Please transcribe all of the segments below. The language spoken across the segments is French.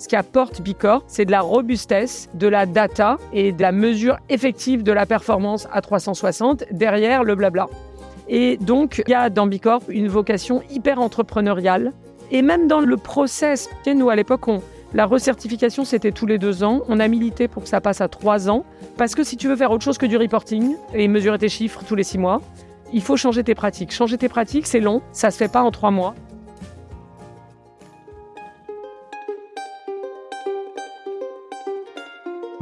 Ce qui apporte Bicorp, c'est de la robustesse, de la data et de la mesure effective de la performance à 360 derrière le blabla. Et donc, il y a dans Bicorp une vocation hyper entrepreneuriale. Et même dans le process, nous à l'époque, la recertification, c'était tous les deux ans. On a milité pour que ça passe à trois ans. Parce que si tu veux faire autre chose que du reporting et mesurer tes chiffres tous les six mois, il faut changer tes pratiques. Changer tes pratiques, c'est long, ça se fait pas en trois mois.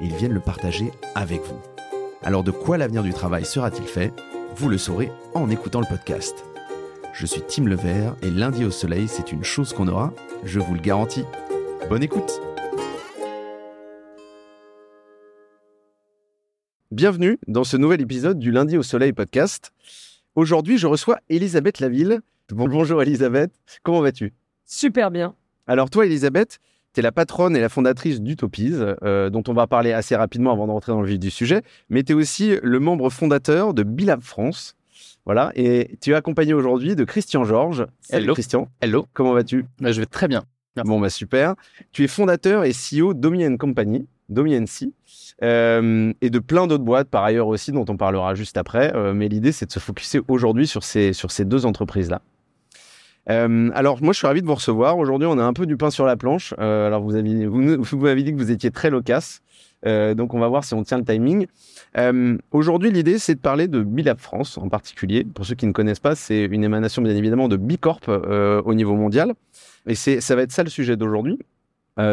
ils viennent le partager avec vous. Alors de quoi l'avenir du travail sera-t-il fait? Vous le saurez en écoutant le podcast. Je suis Tim Levert et lundi au soleil, c'est une chose qu'on aura, je vous le garantis. Bonne écoute Bienvenue dans ce nouvel épisode du Lundi au Soleil podcast. Aujourd'hui, je reçois Elisabeth Laville. Bonjour Elisabeth, comment vas-tu? Super bien. Alors toi Elisabeth, tu es la patronne et la fondatrice d'Utopies, euh, dont on va parler assez rapidement avant de rentrer dans le vif du sujet, mais tu es aussi le membre fondateur de Bilab France. Voilà, et tu es accompagné aujourd'hui de Christian Georges. Hello. Christian. Hello. Comment vas-tu? Bah, Je vais très bien. Bon, bah super. Tu es fondateur et CEO d'Omi Company, d'Omi euh, et de plein d'autres boîtes par ailleurs aussi, dont on parlera juste après. Euh, mais l'idée, c'est de se focuser aujourd'hui sur ces, sur ces deux entreprises-là. Euh, alors, moi, je suis ravi de vous recevoir. Aujourd'hui, on a un peu du pain sur la planche. Euh, alors, vous, avez, m'avez dit que vous étiez très loquace. Euh, donc, on va voir si on tient le timing. Aujourd'hui, l'idée, c'est de parler de Bilab France en particulier. Pour ceux qui ne connaissent pas, c'est une émanation, bien évidemment, de Bicorp au niveau mondial. Et ça va être ça le sujet d'aujourd'hui.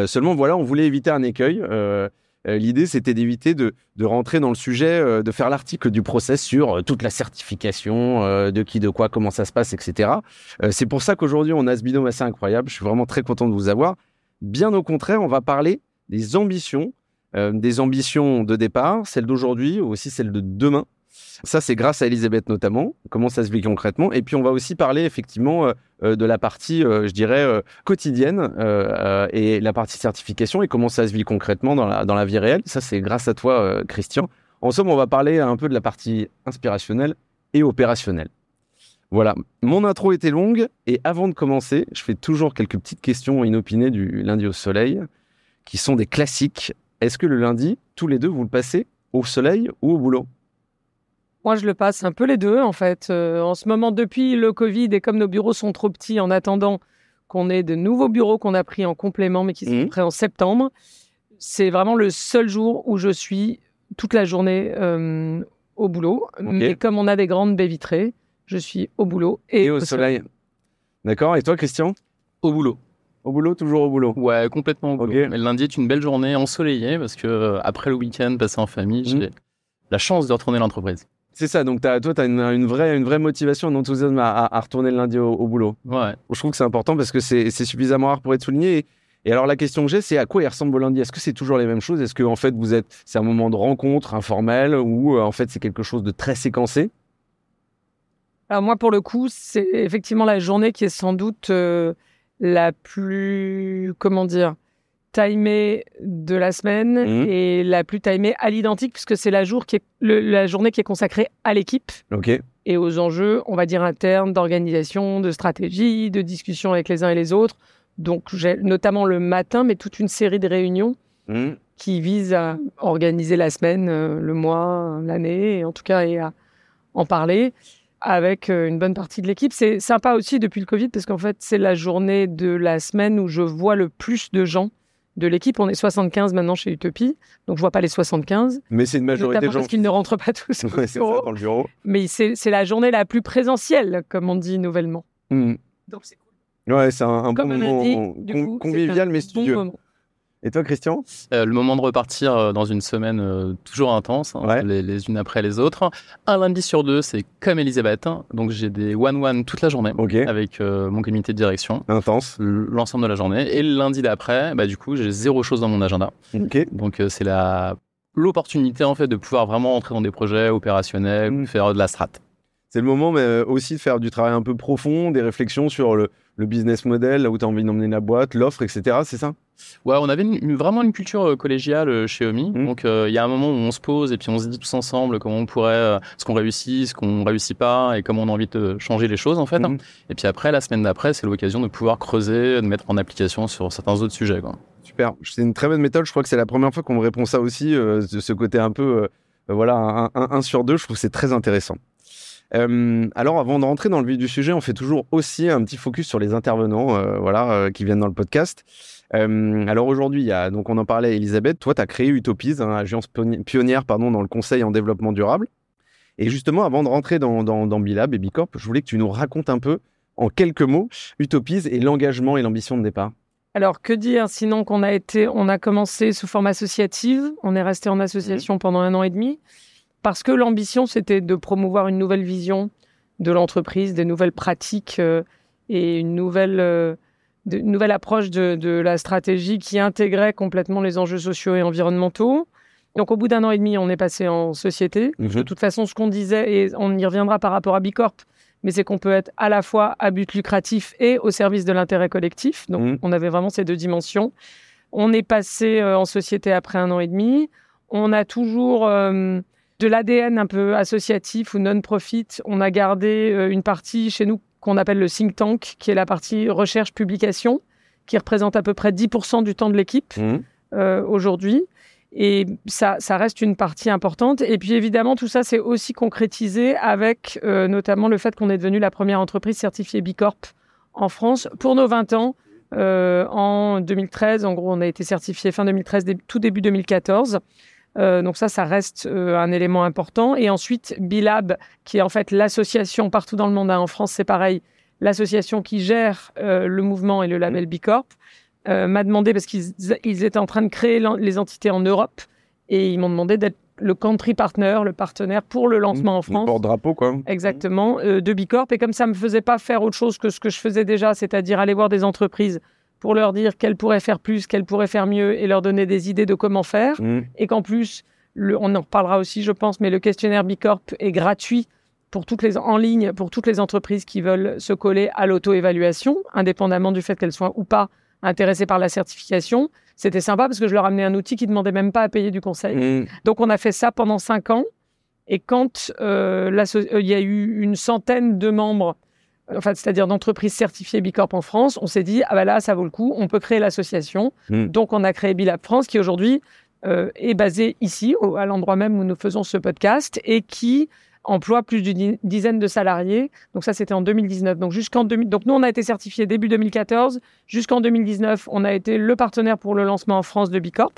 seulement, voilà, on voulait éviter un écueil. Euh, l'idée, c'était d'éviter de, rentrer dans le sujet, euh, de faire l'article du process sur euh, toute la certification, de qui, de quoi, comment ça se passe, etc. c'est pour ça qu'aujourd'hui, on a ce binôme assez incroyable. Je suis vraiment très content de vous avoir. Bien au contraire, on va parler des ambitions, des ambitions de départ, celles d'aujourd'hui, aussi celles de demain, ça, c'est grâce à Elisabeth notamment, comment ça se vit concrètement. Et puis, on va aussi parler effectivement de la partie, euh, je dirais, quotidienne et la partie certification et comment ça se vit concrètement dans la, dans la vie réelle. Ça, c'est grâce à toi, Christian. En somme, on va parler un peu de la partie inspirationnelle et opérationnelle. Voilà, mon intro était longue et avant de commencer, je fais toujours quelques petites questions inopinées du lundi au soleil qui sont des classiques. Est-ce que le lundi, tous les deux, vous le passez au soleil ou au boulot? Moi, je le passe un peu les deux, en fait. Euh, en ce moment, depuis le Covid, et comme nos bureaux sont trop petits, en attendant qu'on ait de nouveaux bureaux qu'on a pris en complément, mais qui sont mmh. prêts en septembre, c'est vraiment le seul jour où je suis toute la journée euh, au boulot. Mais comme on a des grandes baies vitrées, je suis au boulot et, au, soleil. D'accord. Et toi, Christian? Au boulot. Au boulot, toujours au boulot? Ouais, complètement au boulot. Mais le lundi est une belle journée ensoleillée parce que euh, après le week-end passé en famille, mmh. j'ai la chance de retourner à l'entreprise. C'est ça, donc toi, tu as une, vraie, une vraie motivation, un enthousiasme à, retourner le lundi au, boulot. Ouais. Je trouve que c'est important parce que c'est suffisamment rare pour être souligné. Et, alors, la question que j'ai, c'est à quoi il ressemble au lundi? Est-ce que c'est toujours les mêmes choses? Est-ce que, en fait, vous êtes, c'est un moment de rencontre informel ou, euh, en fait, c'est quelque chose de très séquencé? Alors, moi, pour le coup, c'est effectivement la journée qui est sans doute euh, la plus, comment dire, timée de la semaine mmh. et la plus timée à l'identique, puisque c'est la, jour qui est, la journée qui est consacrée à l'équipe et aux enjeux, on va dire, internes, d'organisation, de stratégie, de discussion avec les uns et les autres. Donc, j'ai notamment le matin, mais toute une série de réunions mmh. qui visent à organiser la semaine, euh, le mois, l'année, en tout cas, et à en parler avec euh, une bonne partie de l'équipe. C'est sympa aussi depuis le Covid parce qu'en fait, c'est la journée de la semaine où je vois le plus de gens de l'équipe. On est 75 maintenant chez Utopie, donc je vois pas les 75. Mais c'est une majorité de gens. Parce qu'ils ne rentrent pas tous ouais, bureau. dans le bureau. Mais c'est la journée la plus présentielle, comme on dit nouvellement. Hmm. Donc c'est cool. Ouais, c'est un, bon moment convivial mais studieux. Et toi, Christian? Le moment de repartir dans une semaine toujours intense, hein, les, unes après les autres. Un lundi sur deux, c'est comme Elisabeth. Hein. donc j'ai des one-one toute la journée avec mon comité de direction. Intense. L'ensemble de la journée. Et le lundi d'après, bah, du coup, j'ai zéro chose dans mon agenda. Donc c'est la l'opportunité en fait de pouvoir vraiment entrer dans des projets opérationnels, mmh. faire de la strat. C'est le moment mais euh, aussi de faire du travail un peu profond, des réflexions sur le, business model, là où tu as envie d'emmener la boîte, l'offre, etc. C'est ça? Ouais, on avait vraiment une culture euh, collégiale euh, chez Omi. Mmh. Donc il y a un moment où on se pose et puis on se dit tous ensemble comment on pourrait, ce qu'on réussit, ce qu'on réussit pas et comment on a envie de changer les choses en fait. Hein. Mmh. Et puis après, la semaine d'après, c'est l'occasion de pouvoir creuser, de mettre en application sur certains autres sujets. Quoi. Super. C'est une très bonne méthode. Je crois que c'est la première fois qu'on me répond ça aussi, de ce côté un peu, voilà, un, sur deux. Je trouve que c'est très intéressant. Euh, alors, avant de rentrer dans le vif du sujet, on fait toujours aussi un petit focus sur les intervenants, euh, voilà, euh, qui viennent dans le podcast. Alors aujourd'hui, donc on en parlait, Elisabeth. Toi, tu as créé Utopies, hein, agence pionnière, pardon, dans le conseil en développement durable. Et justement, avant de rentrer dans, dans, dans Bilab et Bicorp, je voulais que tu nous racontes un peu, en quelques mots, Utopies et l'engagement et l'ambition de départ. Alors, que dire sinon qu'on a été, on a commencé sous forme associative, on est resté en association mmh. pendant un an et demi parce que l'ambition, c'était de promouvoir une nouvelle vision de l'entreprise, des nouvelles pratiques euh, et une nouvelle, euh, nouvelle approche de, la stratégie qui intégrait complètement les enjeux sociaux et environnementaux. Donc, au bout d'un an et demi, on est passé en société. Mhm. De toute façon, ce qu'on disait, et on y reviendra par rapport à Bicorp, mais c'est qu'on peut être à la fois à but lucratif et au service de l'intérêt collectif. Donc, mhm. on avait vraiment ces deux dimensions. On est passé euh, en société après un an et demi. On a toujours de l'ADN un peu associatif ou non-profit. On a gardé euh, une partie chez nous qu'on appelle le think tank, qui est la partie recherche-publication, qui représente à peu près 10% du temps de l'équipe mmh. euh, aujourd'hui. Et ça, ça reste une partie importante. Et puis évidemment, tout ça, c'est aussi concrétisé avec euh, notamment le fait qu'on est devenu la première entreprise certifiée Bicorp en France pour nos 20 ans. en 2013, en gros, on a été certifié fin 2013, tout début 2014. Euh, donc ça, ça reste euh, un élément important. Et ensuite, Bilab, qui est en fait l'association partout dans le monde, hein, en France c'est pareil, l'association qui gère euh, le mouvement et le label mmh. Bicorp, m'a demandé, parce qu'ils étaient en train de créer les entités en Europe, et ils m'ont demandé d'être le country partner, le partenaire pour le lancement en France. Le porte-drapeau, quoi. Exactement, de Bicorp. Et comme ça ne me faisait pas faire autre chose que ce que je faisais déjà, c'est-à-dire aller voir des entreprises pour leur dire qu'elles pourraient faire plus, qu'elles pourraient faire mieux et leur donner des idées de comment faire. Mmh. Et qu'en plus, on en reparlera aussi, je pense, mais le questionnaire Bicorp est gratuit pour toutes les, en ligne pour toutes les entreprises qui veulent se coller à l'auto-évaluation, indépendamment du fait qu'elles soient ou pas intéressées par la certification. C'était sympa parce que je leur amenais un outil qui ne demandait même pas à payer du conseil. Mmh. Donc on a fait ça pendant cinq ans. Et quand euh, euh, il y a eu une centaine de membres enfin, c'est-à-dire d'entreprises certifiées Bicorp en France, on s'est dit, ah ben là, ça vaut le coup, on peut créer l'association. Hmm. Donc, on a créé Bilab France, qui aujourd'hui euh, est basé ici, à l'endroit même où nous faisons ce podcast, et qui emploie plus d'une dizaine de salariés. Donc ça, c'était en 2019. Donc jusqu'en donc nous, on a été certifié début 2014. Jusqu'en 2019, on a été le partenaire pour le lancement en France de Bicorp.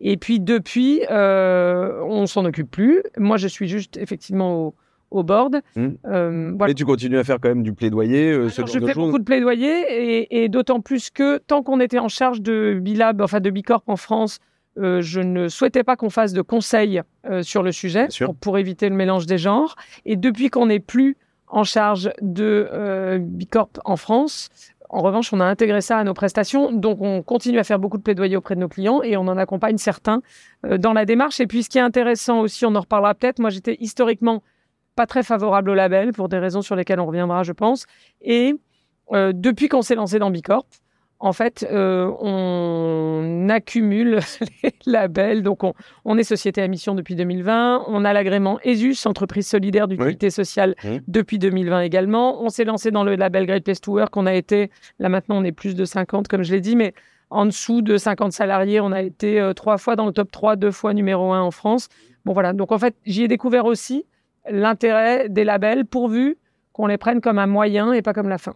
Et puis depuis, euh, on s'en occupe plus. Moi, je suis juste effectivement au, au board. Mmh. Euh, tu continues à faire quand même du plaidoyer euh, Je fais beaucoup de plaidoyer et, d'autant plus que tant qu'on était en charge de Bilab, enfin de Bicorp en France, euh, je ne souhaitais pas qu'on fasse de conseils sur le sujet pour, éviter le mélange des genres. Et depuis qu'on n'est plus en charge de Bicorp en France, en revanche, on a intégré ça à nos prestations, donc on continue à faire beaucoup de plaidoyer auprès de nos clients et on en accompagne certains dans la démarche. Et puis, ce qui est intéressant aussi, on en reparlera peut-être. Moi, j'étais historiquement pas très favorable au label pour des raisons sur lesquelles on reviendra, je pense. Et euh, depuis qu'on s'est lancé dans Bicorp, en fait, euh, on accumule les labels. Donc, on, est société à mission depuis 2020. On a l'agrément ESUS, entreprise solidaire d'utilité sociale, depuis 2020 également. On s'est lancé dans le label Great Place to Work. On a été, là maintenant, on est plus de 50, comme je l'ai dit, mais en dessous de 50 salariés, on a été euh, trois fois dans le top 3, deux fois numéro 1 en France. Bon, voilà. Donc, en fait, j'y ai découvert aussi l'intérêt des labels pourvu qu'on les prenne comme un moyen et pas comme la fin.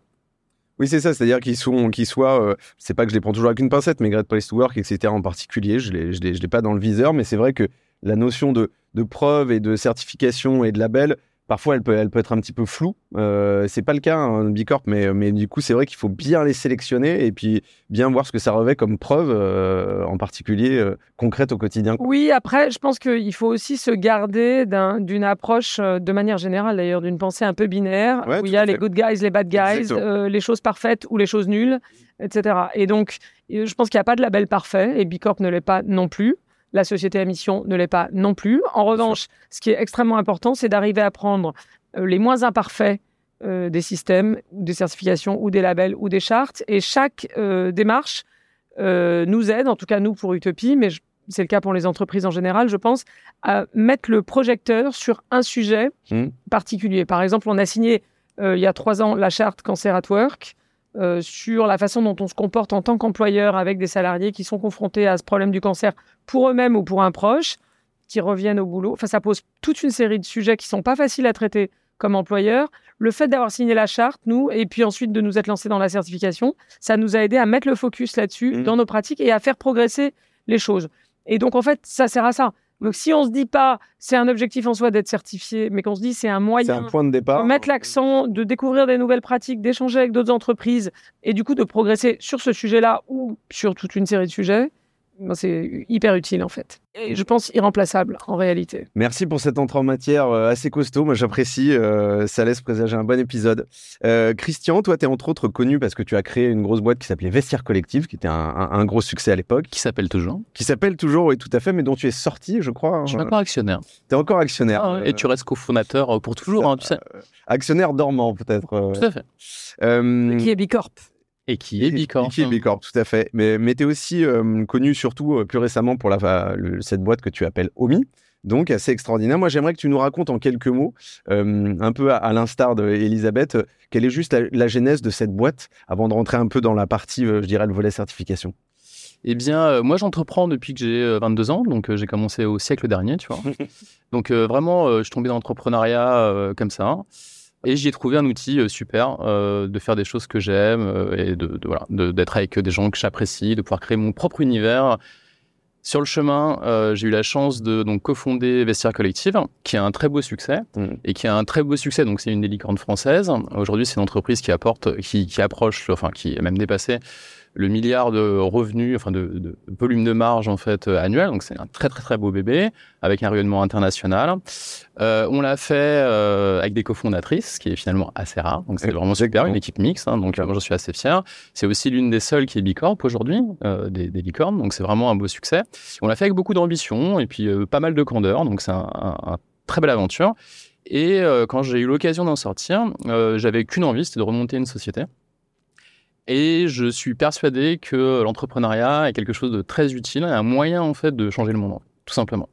Oui, c'est ça, c'est-à-dire qu'ils sont, soient, euh, c'est pas que je les prends toujours avec une pincette, mais Great Place to Work, etc. en particulier, je ne je l'ai pas dans le viseur, mais c'est vrai que la notion de, de preuve et de certification et de label, parfois elle peut, elle peut être un petit peu floue. Euh, c'est pas le cas en hein, Bicorp, mais, mais du coup, c'est vrai qu'il faut bien les sélectionner et puis bien voir ce que ça revêt comme preuve, euh, en particulier euh, concrète au quotidien. Oui, après, je pense qu'il faut aussi se garder d'une approche, euh, de manière générale d'ailleurs, d'une pensée un peu binaire, où il y a les good guys, les bad guys, les choses parfaites ou les choses nulles, etc. Et donc, je pense qu'il n'y a pas de label parfait et Bicorp ne l'est pas non plus. La société à mission ne l'est pas non plus. En revanche, ce qui est extrêmement important, c'est d'arriver à prendre euh, les moins imparfaits euh, des systèmes, des certifications ou des labels ou des chartes. Et chaque euh, démarche nous aide, en tout cas nous pour Utopie, mais c'est le cas pour les entreprises en général, je pense, à mettre le projecteur sur un sujet mmh. particulier. Par exemple, on a signé il y a trois ans la charte Cancer at Work. Sur la façon dont on se comporte en tant qu'employeur avec des salariés qui sont confrontés à ce problème du cancer pour eux-mêmes ou pour un proche, qui reviennent au boulot. Enfin, ça pose toute une série de sujets qui sont pas faciles à traiter comme employeur. Le fait d'avoir signé la charte, nous, et puis ensuite de nous être lancés dans la certification, ça nous a aidé à mettre le focus là-dessus mmh. dans nos pratiques et à faire progresser les choses. Et donc, en fait, ça sert à ça. Donc, si on se dit pas, c'est un objectif en soi d'être certifié, mais qu'on se dit c'est un moyen, un point de départ, de mettre l'accent, de découvrir des nouvelles pratiques, d'échanger avec d'autres entreprises, et du coup de progresser sur ce sujet-là ou sur toute une série de sujets, c'est hyper utile en fait. Et je pense irremplaçable en réalité. Merci pour cette entrée en matière euh, assez costaud. Moi, j'apprécie. Euh, ça laisse présager un bon épisode. Euh, Christian, toi, tu es entre autres connu parce que tu as créé une grosse boîte qui s'appelait Vestiaire Collective, qui était un, gros succès à l'époque. Qui s'appelle toujours. Qui s'appelle toujours, oui, tout à fait, mais dont tu es sorti, je crois. Hein. Je suis encore actionnaire. Tu es encore actionnaire. Ah et tu restes cofondateur pour toujours, hein, tu sais. actionnaire dormant, peut-être. Tout à fait. qui est Bicorp. Et qui est Bicorp. qui est Bicorp, tout à fait. Mais, mais tu es aussi euh, connu surtout euh, plus récemment pour la, cette boîte que tu appelles Omi. Donc, assez extraordinaire. Moi, j'aimerais que tu nous racontes en quelques mots, euh, un peu à, l'instar d'Elisabeth, quelle est juste la, genèse de cette boîte avant de rentrer un peu dans la partie, je dirais, le volet certification. Eh bien, moi, j'entreprends depuis que j'ai 22 ans, donc j'ai commencé au siècle dernier, tu vois. donc, vraiment, je suis tombé dans l'entrepreneuriat comme ça. Et j'y ai trouvé un outil euh, super euh, de faire des choses que j'aime euh, et de, de voilà, d'être avec des gens que j'apprécie, de pouvoir créer mon propre univers. Sur le chemin, euh, j'ai eu la chance de donc cofonder Vestiaire Collective, qui a un très beau succès mmh. et qui a un très beau succès. Donc c'est une des licornes françaises. Aujourd'hui, c'est une entreprise qui apporte, qui, qui approche, enfin qui est même dépassé le milliard de revenus, enfin de, de volume de marge en fait euh, annuel. Donc c'est un très très très beau bébé avec un rayonnement international. Euh, on l'a fait euh, avec des cofondatrices, ce qui est finalement assez rare. Donc c'est vraiment super, une équipe mixte. Hein, donc moi je suis assez fier. C'est aussi l'une des seules qui est bicorp aujourd'hui, euh, des, des, licornes. Donc c'est vraiment un beau succès. On l'a fait avec beaucoup d'ambition et puis euh, pas mal de candeur. Donc c'est un, un, un très belle aventure. Et euh, quand j'ai eu l'occasion d'en sortir, euh, j'avais qu'une envie, c'était de remonter une société. Et je suis persuadé que l'entrepreneuriat est quelque chose de très utile, un moyen en fait de changer le monde, tout simplement.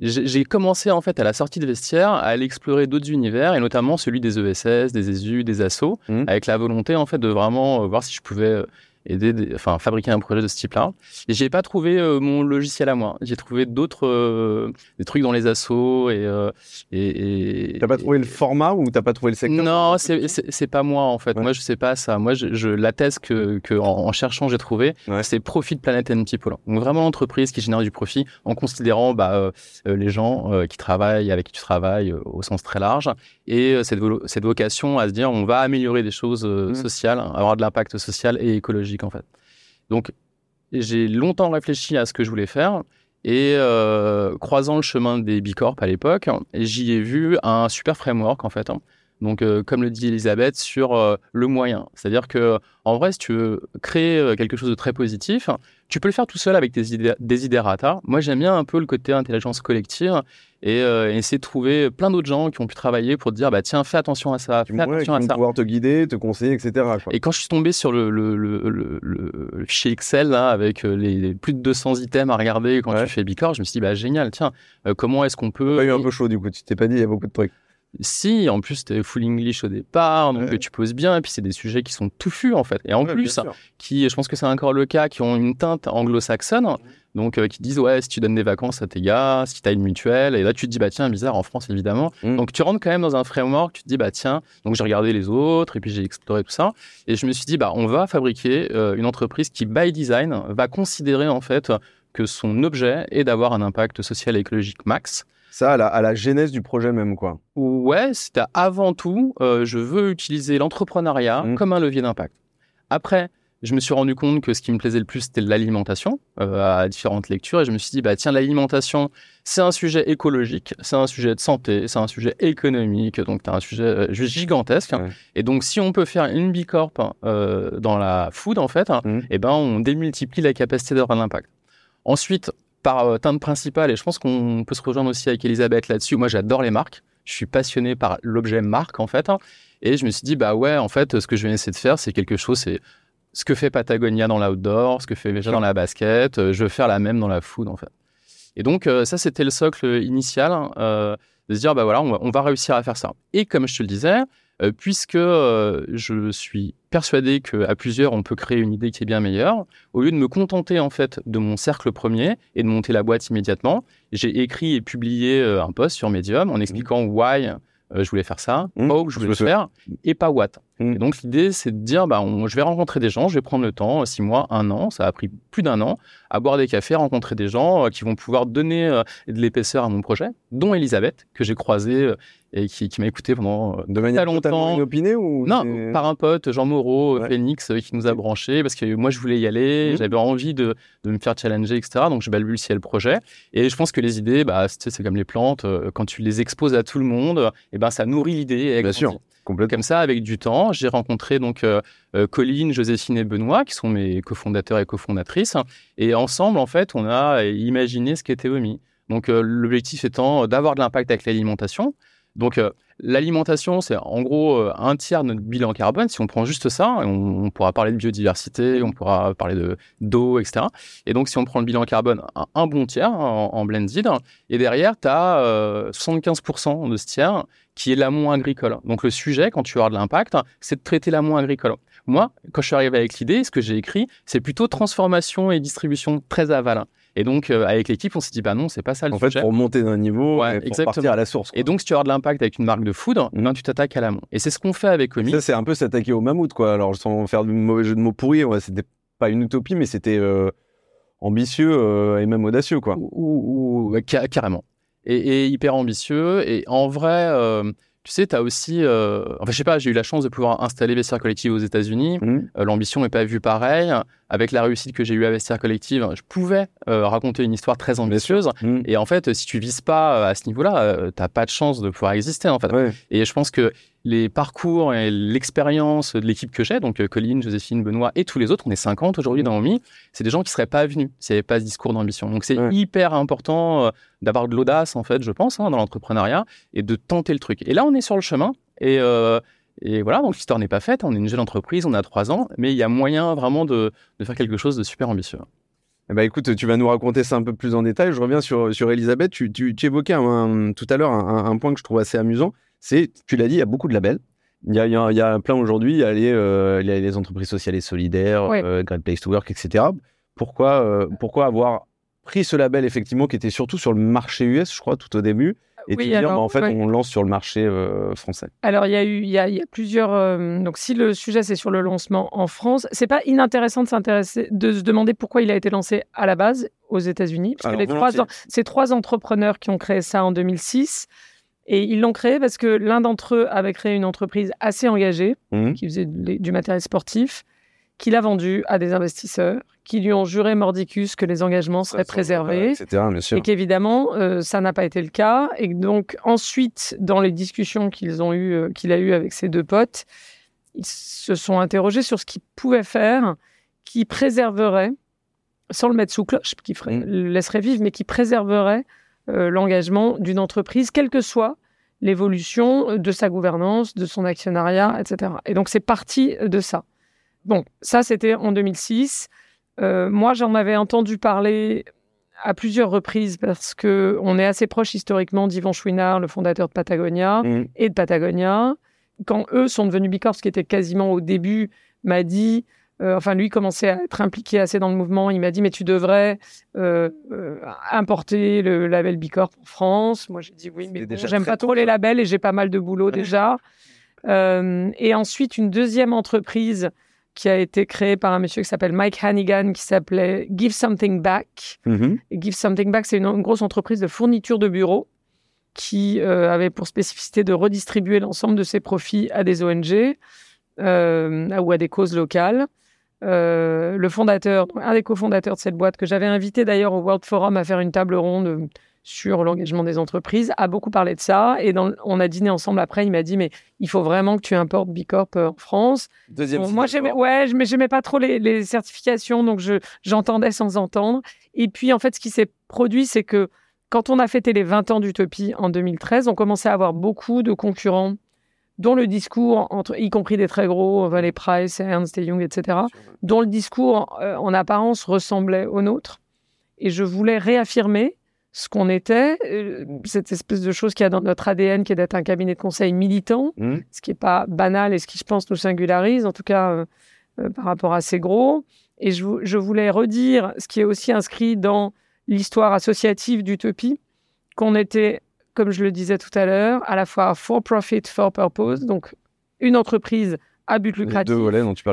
J'ai commencé en fait à la sortie de vestiaire à aller explorer d'autres univers et notamment celui des ESS, des ESU, des assos, mmh. avec la volonté en fait de vraiment euh, voir si je pouvais euh, aider, enfin, fabriquer un projet de ce type-là. Et j'ai pas trouvé euh, mon logiciel à moi. J'ai trouvé d'autres, euh, des trucs dans les assos et. Euh, et, et t'as pas trouvé le format ou t'as pas trouvé le secteur? Non, c'est pas moi en fait. Moi, je sais pas ça. Moi, je, je la thèse que, que en, cherchant j'ai trouvé, c'est Profit Planet and People. Donc vraiment l'entreprise qui génère du profit en considérant bah, les gens qui travaillent avec qui tu travailles au sens très large et cette, cette vocation à se dire on va améliorer des choses mmh. sociales, avoir de l'impact social et écologique en fait. Donc j'ai longtemps réfléchi à ce que je voulais faire et euh, croisant le chemin des Bicorp à l'époque, j'y ai vu un super framework en fait. Hein. Donc, euh, comme le dit Elisabeth, sur euh, le moyen. C'est-à-dire que, en vrai, si tu veux créer quelque chose de très positif, tu peux le faire tout seul avec des, idées, des idératas. Moi, j'aime bien un peu le côté intelligence collective et euh, essayer de trouver plein d'autres gens qui ont pu travailler pour te dire bah tiens fais attention à ça fais attention à ça. pouvoir te guider te conseiller etc et quand je suis tombé sur le, le, le, le fichier Excel là avec euh, les, plus de 200 items à regarder quand tu fais Bicorp je me suis dit bah génial tiens euh, comment est-ce qu'on peut pas eu un peu chaud du coup tu t'es pas dit il y a beaucoup de trucs si, en plus, c'était full English au départ, donc tu poses bien, et puis c'est des sujets qui sont touffus, en fait. Et en plus, qui, je pense que c'est encore le cas, qui ont une teinte anglo-saxonne, donc euh, qui disent, ouais, si tu donnes des vacances à tes gars, si tu as une mutuelle, et là tu te dis, bah tiens, bizarre, en France, évidemment. Mm. Donc tu rentres quand même dans un framework, tu te dis, bah tiens, donc j'ai regardé les autres, et puis j'ai exploré tout ça, et je me suis dit, bah on va fabriquer euh, une entreprise qui, by design, va considérer, en fait, que son objet est d'avoir un impact social et écologique max, ça à la, à la, genèse du projet même, quoi. Ouais, c'était avant tout, euh, je veux utiliser l'entrepreneuriat mmh. comme un levier d'impact. Après, je me suis rendu compte que ce qui me plaisait le plus, c'était l'alimentation euh, à différentes lectures. Et je me suis dit, bah, tiens, l'alimentation, c'est un sujet écologique, c'est un sujet de santé, c'est un sujet économique, donc c'est un sujet euh, gigantesque. Et donc, si on peut faire une bicorp euh, dans la food, en fait, mmh. eh ben, on démultiplie la capacité d'avoir un impact. Ensuite, par teinte principale, et je pense qu'on peut se rejoindre aussi avec Elisabeth là-dessus, moi j'adore les marques. Je suis passionné par l'objet marque, en fait. Hein. et je me suis dit, bah ouais, en fait, ce que je vais essayer de faire, c'est quelque chose, c'est ce que fait Patagonia dans l'outdoor, ce que fait Veja dans la basket, euh, je veux faire la même dans la food en fait. Et donc euh, ça c'était le socle initial euh, de se dire bah voilà on va, réussir à faire ça. Et comme je te le disais, puisque je suis persuadé qu'à plusieurs on peut créer une idée qui est bien meilleure, au lieu de me contenter en fait de mon cercle premier et de monter la boîte immédiatement, j'ai écrit et publié un post sur Medium en expliquant why euh, je voulais faire ça, mmh, où je voulais le faire, et pas what. Mmh. Et donc l'idée, c'est de dire, bah, je vais rencontrer des gens, je vais prendre le temps, six mois, un an, ça a pris plus d'un an, à boire des cafés, rencontrer des gens euh, qui vont pouvoir donner euh, de l'épaisseur à mon projet, dont Elisabeth, que j'ai croisée et qui, m'a écouté pendant de manière longtemps. inopinée ou non par un pote Jean Moreau Phoenix qui nous a branchés parce que moi je voulais y aller mmh. j'avais envie de, de, me faire challenger etc donc je balbutiais le projet et je pense que les idées bah c'est comme les plantes quand tu les exposes à tout le monde et eh ben ça nourrit l'idée bien sûr Comme ça, avec du temps, j'ai rencontré donc euh, euh, Colline, Joséphine et Benoît, qui sont mes cofondateurs et cofondatrices. Et ensemble, en fait, on a imaginé ce qu'était OMI. Donc, euh, l'objectif étant d'avoir de l'impact avec l'alimentation, donc, euh, l'alimentation, c'est en gros euh, un tiers de notre bilan carbone. Si on prend juste ça, on, pourra parler de biodiversité, on pourra parler de d'eau, etc. Et donc, si on prend le bilan carbone, un, bon tiers en, blended, et derrière, tu as 75% de ce tiers qui est l'amont agricole. Donc, le sujet, quand tu as de l'impact, c'est de traiter l'amont agricole. Moi, quand je suis arrivé avec l'idée, ce que j'ai écrit, c'est plutôt transformation et distribution très aval. Et donc, euh, avec l'équipe, on s'est dit, bah non, c'est pas ça le en sujet. En fait, pour monter d'un niveau, ouais, pour exactement. partir à la source. Et donc, si tu as de l'impact avec une marque de food, mm. ben, tu t'attaques à l'amont. Et c'est ce qu'on fait avec Omi. Ça, c'est un peu s'attaquer au mammouth, quoi. Alors, sans faire de mauvais jeu de mots pourris, ouais, c'était pas une utopie, mais c'était euh, ambitieux euh, et même audacieux, quoi. Ou, carrément. Et, et, hyper ambitieux. Et en vrai, tu sais, tu as aussi. Euh... Enfin, je sais pas, j'ai eu la chance de pouvoir installer Vestiaire Collective aux États-Unis. Mmh. Euh, l'ambition n'est pas vue pareil. Avec la réussite que j'ai eue à Vestiaire Collective, je pouvais euh, raconter une histoire très ambitieuse. Mmh. Et en fait, si tu vises pas à ce niveau-là, tu n'as pas de chance de pouvoir exister, en fait. Et je pense que les parcours et l'expérience de l'équipe que j'ai, donc Colline, Joséphine, Benoît et tous les autres, on est 50 aujourd'hui dans OMI, c'est des gens qui seraient pas venus s'il n'y avait pas ce discours d'ambition. Donc c'est hyper important d'avoir de l'audace, en fait, je pense, hein, dans l'entrepreneuriat et de tenter le truc. Et là, on est sur le chemin et, euh, et voilà, donc l'histoire n'est pas faite. On est une jeune entreprise, on a trois ans, mais il y a moyen vraiment de, de faire quelque chose de super ambitieux. Eh ben, écoute, tu vas nous raconter ça un peu plus en détail. Je reviens sur, sur Elisabeth. Tu, tu, tu évoquais tout à l'heure un, un, point que je trouve assez amusant c'est, tu l'as dit, il y a beaucoup de labels. Il y a, il y a, plein aujourd'hui, il, euh, y a les entreprises sociales et solidaires, euh, Great Place to Work, etc. Pourquoi, euh, pourquoi avoir pris ce label, effectivement, qui était surtout sur le marché US, je crois, tout au début et oui, dire, bah, en fait, on lance sur le marché français? Alors, il y a eu, il y a, il y a plusieurs. donc, si le sujet c'est sur le lancement en France, c'est pas inintéressant de s'intéresser, de se demander pourquoi il a été lancé à la base aux États-Unis, parce que les trois, ces trois entrepreneurs qui ont créé ça en 2006 et ils l'ont créé parce que l'un d'entre eux avait créé une entreprise assez engagée, mmh. qui faisait du matériel sportif, qu'il a vendu à des investisseurs, qui lui ont juré mordicus que les engagements seraient préservés, etc., et qu'évidemment, euh, ça n'a pas été le cas. Et donc, ensuite, dans les discussions qu'ils ont eu, euh, qu'il a eues avec ses deux potes, ils se sont interrogés sur ce qu'ils pouvaient faire qui préserverait, sans le mettre sous cloche, qui ferait, mmh. le laisserait vivre, mais qui préserverait l'engagement d'une entreprise, quelle que soit l'évolution de sa gouvernance, de son actionnariat, etc. Et donc c'est parti de ça. Bon, ça c'était en 2006. Euh, moi, j'en avais entendu parler à plusieurs reprises parce que on est assez proche historiquement d'Yvan Chouinard, le fondateur de Patagonia, mmh. et de Patagonia. Quand eux sont devenus Bicorp, ce qui était quasiment au début, m'a dit euh, enfin, lui commençait à être impliqué assez dans le mouvement. Il m'a dit, mais tu devrais euh, euh, importer le label Bicorp en France. Moi, j'ai dit oui, mais j'aime pas trop les labels et j'ai pas mal de boulot déjà. et ensuite, une deuxième entreprise qui a été créée par un monsieur qui s'appelle Mike Hannigan, qui s'appelait Give Something Back. Mm-hmm. Give Something Back, c'est une, grosse entreprise de fourniture de bureaux. qui avait pour spécificité de redistribuer l'ensemble de ses profits à des ONG ou à des causes locales. Le fondateur, un des cofondateurs de cette boîte, que j'avais invité d'ailleurs au World Forum à faire une table ronde sur l'engagement des entreprises, a beaucoup parlé de ça. Et on a dîné ensemble après. Il m'a dit, mais il faut vraiment que tu importes Bicorp euh, en France. Deuxième Moi, j'aimais, ouais, mais j'aimais pas trop les, certifications, donc je, j'entendais sans entendre. Et puis, en fait, ce qui s'est produit, c'est que quand on a fêté les 20 ans d'Utopie en 2013, on commençait à avoir beaucoup de concurrents dont le discours, entre, y compris des très gros, les Price, Ernst Young, etc., dont le discours euh, en apparence ressemblait au nôtre. Et je voulais réaffirmer ce qu'on était, euh, cette espèce de chose qu'il y a dans notre ADN, qui est d'être un cabinet de conseil militant, mmh. ce qui n'est pas banal et ce qui, je pense, nous singularise, en tout cas euh, euh, par rapport à ces gros. Et je, je, voulais redire ce qui est aussi inscrit dans l'histoire associative d'Utopie, qu'on était, comme je le disais tout à l'heure, à la fois for profit, for purpose, donc une entreprise à but lucratif,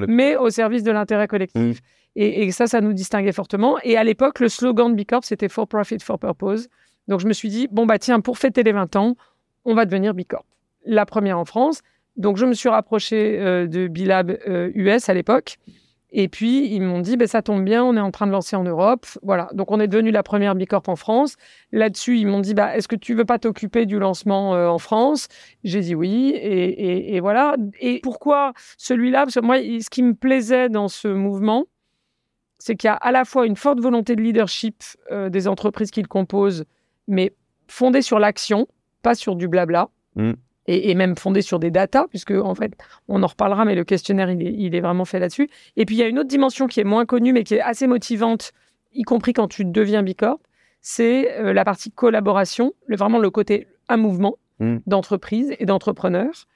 mais au service de l'intérêt collectif. Mmh. Et, ça, ça nous distinguait fortement. Et à l'époque, le slogan de Bicorp, c'était For Profit, For Purpose. Donc je me suis dit, bon, bah tiens, pour fêter les 20 ans, on va devenir Bicorp. La première en France. Donc je me suis rapproché euh, de Bilab US euh, à l'époque. Et puis, ils m'ont dit, bah, ça tombe bien, on est en train de lancer en Europe. Voilà. Donc, on est devenu la première Bicorp en France. Là-dessus, ils m'ont dit, bah, est-ce que tu veux pas t'occuper du lancement euh, en France? J'ai dit oui. Et, voilà. Et pourquoi celui-là? Parce que moi, ce qui me plaisait dans ce mouvement, c'est qu'il y a à la fois une forte volonté de leadership euh, des entreprises qui le composent, mais fondée sur l'action, pas sur du blabla. Mm. Et, même fondée sur des datas, puisque en fait, on en reparlera, mais le questionnaire, il est, vraiment fait là-dessus. Et puis, il y a une autre dimension qui est moins connue, mais qui est assez motivante, y compris quand tu deviens Bicorp, c'est euh, la partie collaboration, le, vraiment le côté un mouvement mm. d'entreprise et d'entrepreneurs.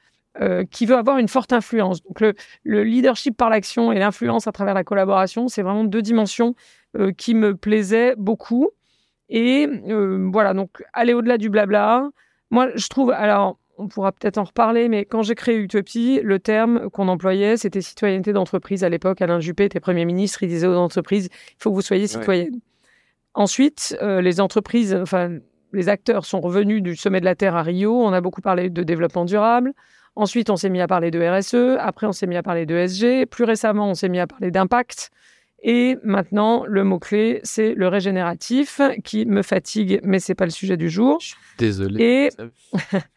Euh, qui veut avoir une forte influence. Donc le, leadership par l'action et l'influence à travers la collaboration, c'est vraiment deux dimensions euh, qui me plaisaient beaucoup. Et euh, voilà, donc aller au-delà du blabla. Moi, je trouve, alors on pourra peut-être en reparler, mais quand j'ai créé Utopie, le terme qu'on employait, c'était citoyenneté d'entreprise. À l'époque, Alain Juppé était Premier ministre, il disait aux entreprises, il faut que vous soyez citoyennes. Ensuite, les entreprises, enfin, les acteurs sont revenus du sommet de la Terre à Rio. On a beaucoup parlé de développement durable. Ensuite, on s'est mis à parler de RSE. Après, on s'est mis à parler de SG. Plus récemment, on s'est mis à parler d'impact. Et maintenant, le mot-clé, c'est le régénératif qui me fatigue, mais c'est pas le sujet du jour. Désolé. Et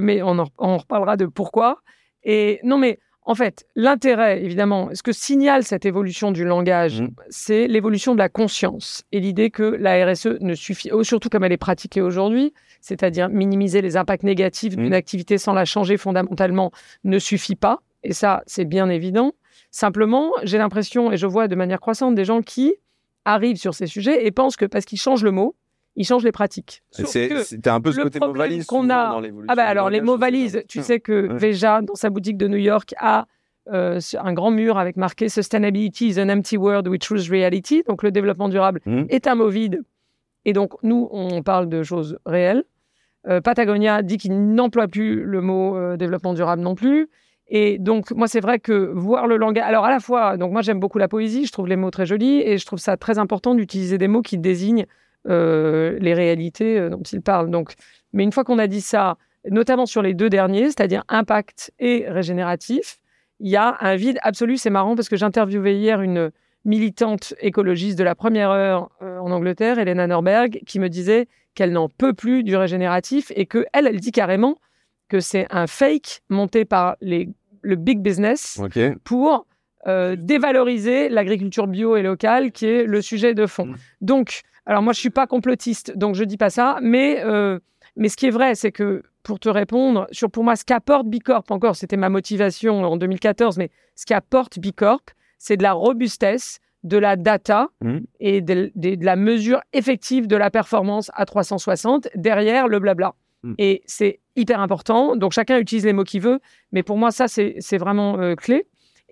mais on en, on reparlera de pourquoi. Et non, mais en fait, l'intérêt, évidemment, ce que signale cette évolution du langage, mmh. c'est l'évolution de la conscience et l'idée que la RSE ne suffit, oh, surtout comme elle est pratiquée aujourd'hui, c'est-à-dire minimiser les impacts négatifs d'une mmh. activité sans la changer fondamentalement, ne suffit pas. Et ça, c'est bien évident. Simplement, j'ai l'impression, et je vois de manière croissante, des gens qui arrivent sur ces sujets et pensent que parce qu'ils changent le mot, ils changent les pratiques. C'était un peu ce côté mot valise qu'on a. ah bah alors les mots valises, tu sais que Veja dans sa boutique de New York a euh, un grand mur avec marqué Sustainability is an empty word we choose reality. Donc le développement durable hmm. est un mot vide. Et donc nous on parle de choses réelles. Euh, Patagonia dit qu'il n'emploie plus le mot euh, développement durable non plus. Et donc, moi, c'est vrai que voir le langage. Alors, à la fois, donc moi, j'aime beaucoup la poésie, je trouve les mots très jolis et je trouve ça très important d'utiliser des mots qui désignent les réalités euh, dont il parle. Donc, mais une fois qu'on a dit ça, notamment sur les deux derniers, c'est-à-dire impact et régénératif, il y a un vide absolu. C'est marrant parce que j'interviewais hier une militante écologiste de la première heure euh, en Angleterre, Elena Norberg, qui me disait qu'elle n'en peut plus du régénératif et que elle, elle dit carrément que c'est un fake monté par les, le big business pour dévaloriser l'agriculture bio et locale, qui est le sujet de fond. Mm. Donc, alors moi, je suis pas complotiste, donc je dis pas ça, mais euh, mais ce qui est vrai, c'est que pour te répondre sur pour moi ce qu'apporte Bicorp encore, c'était ma motivation en 2014, mais ce qu'apporte Bicorp, c'est de la robustesse, de la data mmh. et de, la mesure effective de la performance à 360 derrière le blabla. Mmh. Et c'est hyper important. Donc chacun utilise les mots qu'il veut, mais pour moi ça c'est vraiment euh, clé.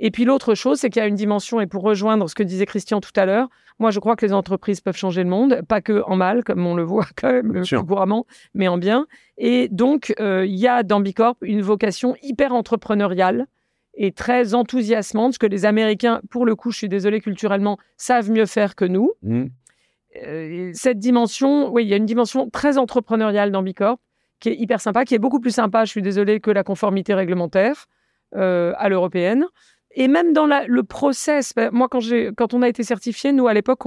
Et puis l'autre chose, c'est qu'il y a une dimension, et pour rejoindre ce que disait Christian tout à l'heure, moi je crois que les entreprises peuvent changer le monde, pas que en mal, comme on le voit quand même le couramment, mais en bien. Et donc, euh, il y a dans Bicorp une vocation hyper entrepreneuriale et très enthousiasmante, ce que les Américains, pour le coup, je suis désolée culturellement, savent mieux faire que nous. Mmh. Euh, cette dimension, oui, il y a une dimension très entrepreneuriale dans Bicorp qui est hyper sympa, qui est beaucoup plus sympa, je suis désolée, que la conformité réglementaire à l'européenne. Et même dans le process, ben, moi, quand, quand on a été certifié, nous, à l'époque,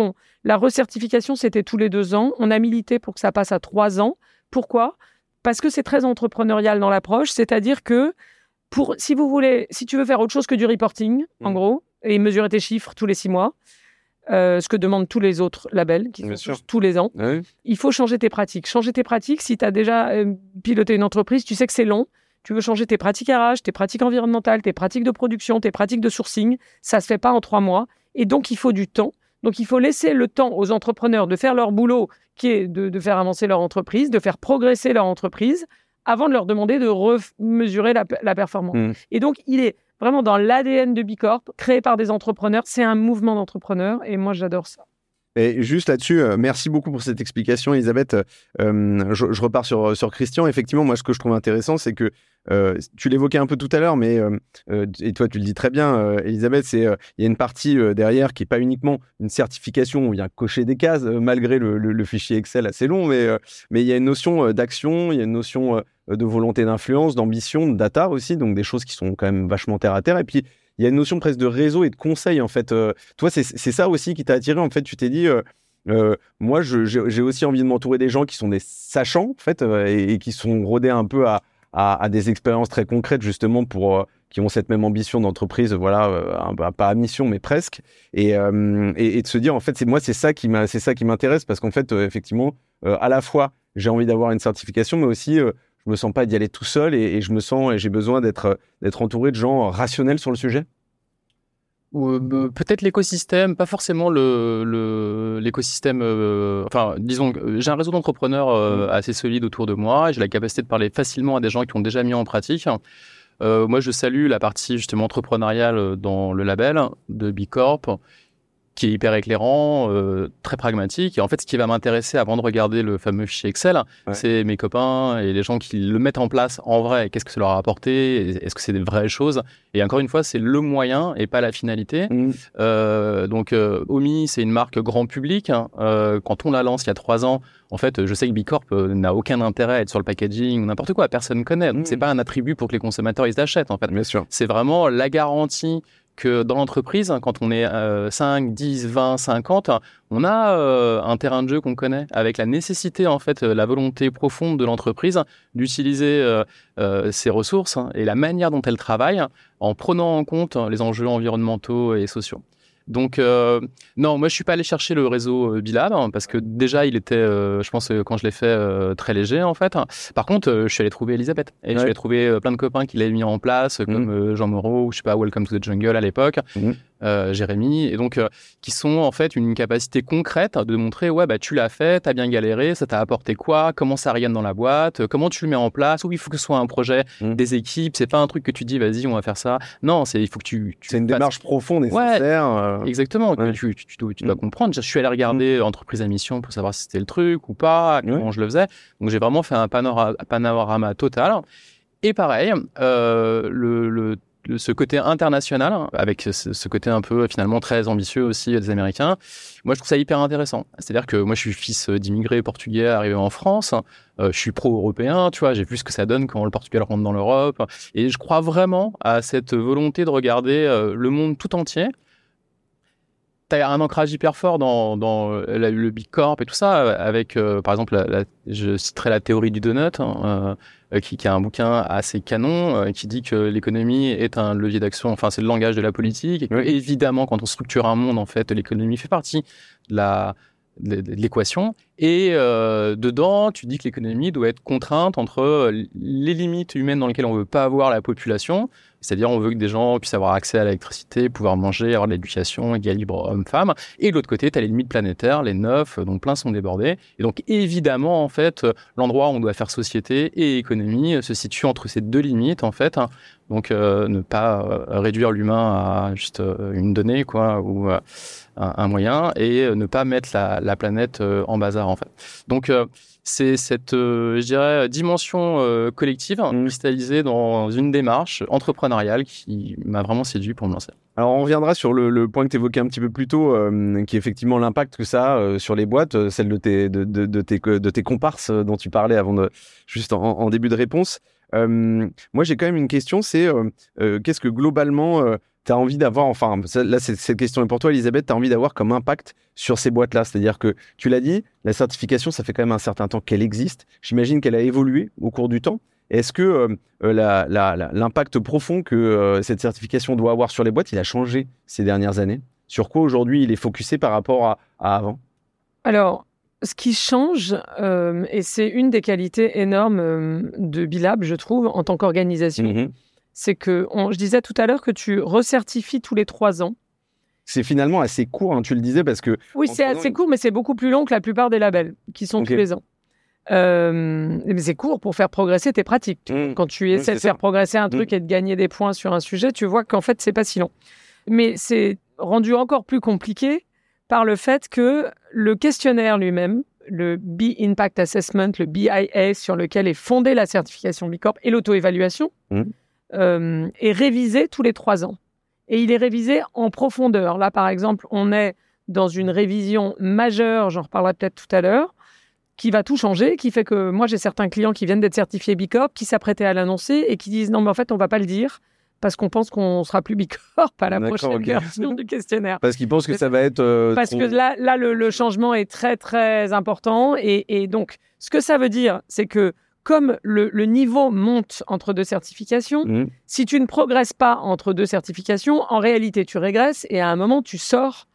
la recertification, c'était tous les deux ans. On a milité pour que ça passe à trois ans. Pourquoi? Parce que c'est très entrepreneurial dans l'approche, c'est-à-dire que pour, si vous voulez, si tu veux faire autre chose que du reporting, en mmh. gros, et mesurer tes chiffres tous les six mois, euh, ce que demandent tous les autres labels, qui sont tous les ans, il faut changer tes pratiques. Changer tes pratiques, si tu as déjà euh, piloté une entreprise, tu sais que c'est long tu veux changer tes pratiques RH, tes pratiques environnementales, tes pratiques de production, tes pratiques de sourcing, ça se fait pas en trois mois. Et donc, il faut du temps. Donc, il faut laisser le temps aux entrepreneurs de faire leur boulot, qui est de, faire avancer leur entreprise, de faire progresser leur entreprise, avant de leur demander de remesurer la, la performance. Mmh. Et donc, il est vraiment dans l'ADN de Bicorp, créé par des entrepreneurs. C'est un mouvement d'entrepreneurs et moi, j'adore ça. Et juste là-dessus, euh, merci beaucoup pour cette explication, Elisabeth. Euh, je, repars sur, sur Christian. Effectivement, moi, ce que je trouve intéressant, c'est que euh, tu l'évoquais un peu tout à l'heure, mais et toi tu le dis très bien, Elisabeth, c'est il y a une partie derrière qui est pas uniquement une certification où il vient cocher des cases malgré le, fichier Excel assez long, mais mais il y a une notion d'action, il y a une notion de volonté d'influence, d'ambition, de data aussi, donc des choses qui sont quand même vachement terre à terre. Et puis il y a une notion presque de réseau et de conseil en fait. toi, c'est ça aussi qui t'a attiré en fait. Tu t'es dit moi, j'ai aussi envie de m'entourer des gens qui sont des sachants, en fait, et, qui sont rodés un peu à, à, des expériences très concrètes justement pour euh, qui ont cette même ambition d'entreprise, voilà, euh, pas à mission mais presque, euh, et, et, de se dire en fait moi c'est ça qui c'est ça qui m'intéresse parce qu'en fait effectivement à la fois j'ai envie d'avoir une certification mais aussi je me sens pas d'y aller tout seul et, et je me sens et j'ai besoin d'être d'être entouré de gens rationnels sur le sujet. Euh, peut-être l'écosystème, pas forcément le, l'écosystème. Euh, enfin, disons, j'ai un réseau d'entrepreneurs euh, mmh. assez solide autour de moi. J'ai la capacité de parler facilement à des gens qui ont déjà mis en pratique. moi, je salue la partie justement entrepreneuriale dans le label de Bicorp qui est hyper éclairant, euh, très pragmatique. Et en fait, ce qui va m'intéresser avant de regarder le fameux fichier Excel, c'est mes copains et les gens qui le mettent en place en vrai. Qu'est-ce que ça leur a apporté? Est-ce que c'est des vraies choses? Et encore une fois, c'est le moyen et pas la finalité. Mmh. Euh, donc, euh, Omi, c'est une marque grand public. Hein. Euh, quand on la lance il y a trois ans, en fait, je sais que Bicorp euh, n'a aucun intérêt à être sur le packaging ou n'importe quoi. Personne ne connaît. Donc, mmh. c'est pas un attribut pour que les consommateurs ils achètent. En fait, Bien sûr. C'est vraiment la garantie que dans l'entreprise, hein, quand on est 5, 10, 20, 50, on a euh, un terrain de jeu qu'on connaît, avec la nécessité, en fait, euh, la volonté profonde de l'entreprise d'utiliser euh, ses ressources hein, et la manière dont elle travaille en prenant en compte les enjeux environnementaux et sociaux. Donc, euh, non, moi, je suis pas allé chercher le réseau euh, Bilab hein, parce que déjà, il était, euh, je pense, quand je l'ai fait, très léger en fait. Par contre, je suis allé trouver Elisabeth et je suis allé trouver plein de copains qui l'avaient mis en place, mmh. comme Jean Moreau ou je sais pas, Welcome to the Jungle à l'époque. Mmh. Euh, Jérémy, et donc euh, qui sont en fait une capacité concrète de montrer ouais bah tu l'as fait, t'as bien galéré, ça t'a apporté quoi, comment ça rayonne dans la boîte, euh, comment tu le mets en place, où il faut que ce soit un projet mmh. des équipes, c'est pas un truc que tu dis vas-y on va faire ça, non c'est il faut que tu, c'est une démarche profonde nécessaire. exactement, tu, tu, dois, mmh. comprendre. Je suis allé regarder mmh. entreprise à mission pour savoir si c'était le truc ou pas, comment je le faisais, donc j'ai vraiment fait un panorama, panorama total. Et pareil, le, le ce côté international, hein, avec ce, côté un peu finalement très ambitieux aussi des Américains, moi je trouve ça hyper intéressant. C'est-à-dire que moi je suis fils d'immigrés portugais arrivés en France, euh, je suis pro-européen, tu vois, j'ai vu ce que ça donne quand le Portugal rentre dans l'Europe, et je crois vraiment à cette volonté de regarder euh, le monde tout entier tu as un ancrage hyper fort dans, dans le Big Corp et tout ça, avec, euh, par exemple, je citerai la théorie du donut, hein, euh, qui, qui, a un bouquin assez canon, euh, qui dit que l'économie est un levier d'action, enfin, c'est le langage de la politique, et que, évidemment, quand on structure un monde, en fait, l'économie fait partie de la de, l'équation. Et euh, dedans, tu dis que l'économie doit être contrainte entre les limites humaines dans lesquelles on veut pas avoir la population, c'est-à-dire on veut que des gens puissent avoir accès à l'électricité, pouvoir manger, avoir de l'éducation, égal libre homme-femme. Et de l'autre côté, tu as les limites planétaires, les neuf, donc plein sont débordés. Et donc évidemment, en fait, l'endroit où on doit faire société et économie se situe entre ces deux limites, en fait. Donc ne pas réduire l'humain à juste une donnée, quoi, ou un, moyen et euh, ne pas mettre la, planète euh, en bazar en fait. Donc euh, c'est cette, je dirais, dimension collective mmh. cristallisée dans une démarche entrepreneuriale entrepreneurial qui m'a vraiment séduit pour me lancer. Alors, on reviendra sur le, point que tu évoquais un petit peu plus tôt, euh, qui est effectivement l'impact que ça a euh, sur les boîtes, euh, celle de tes, de, de, tes, de tes comparses dont tu parlais avant de, juste en, début de réponse. moi, j'ai quand même une question, c'est qu'est-ce que globalement tu as envie d'avoir, enfin, là, cette question est pour toi, Elisabeth, tu as envie d'avoir comme impact sur ces boîtes-là? C'est-à-dire que, tu l'as dit, la certification, ça fait quand même un certain temps qu'elle existe. J'imagine qu'elle a évolué au cours du temps. Est-ce que euh, euh, l'impact profond que euh, cette certification doit avoir sur les boîtes, il a changé ces dernières années? Sur quoi aujourd'hui il est focusé par rapport à, avant? Alors, ce qui change, et c'est une des qualités énormes de Bilab, je trouve, en tant qu'organisation, mmh c'est que, je disais tout à l'heure que tu recertifies tous les trois ans. C'est finalement assez court, hein, tu le disais, parce que... Oui, c'est assez court, mais c'est beaucoup plus long que la plupart des labels, qui sont tous les ans. Euh, mais c'est court pour faire progresser tes pratiques. Mmh. Quand tu essaies de faire progresser un truc mmh. et de gagner des points sur un sujet, tu vois qu'en fait, c'est pas si long. Mais c'est rendu encore plus compliqué par le fait que le questionnaire lui-même, le B Impact Assessment, le BIA, sur lequel est fondée la certification B Corp et l'auto-évaluation, mmh. Euh, est révisé tous les trois ans. Et il est révisé en profondeur. Là, par exemple, on est dans une révision majeure, j'en reparlerai peut-être tout à l'heure, qui va tout changer, qui fait que moi j'ai certains clients qui viennent d'être certifiés Bicorp, qui s'apprêtaient à l'annoncer et qui disent non mais en fait on va pas le dire parce qu'on pense qu'on sera plus Bicorp à la prochaine version du questionnaire. Parce qu'ils pensent que ça va être. Euh, parce que là, là le, changement est très très important et, donc ce que ça veut dire, c'est que comme le, niveau monte entre deux certifications, mmh. si tu ne progresses pas entre deux certifications, en réalité tu régresses et à un moment tu sors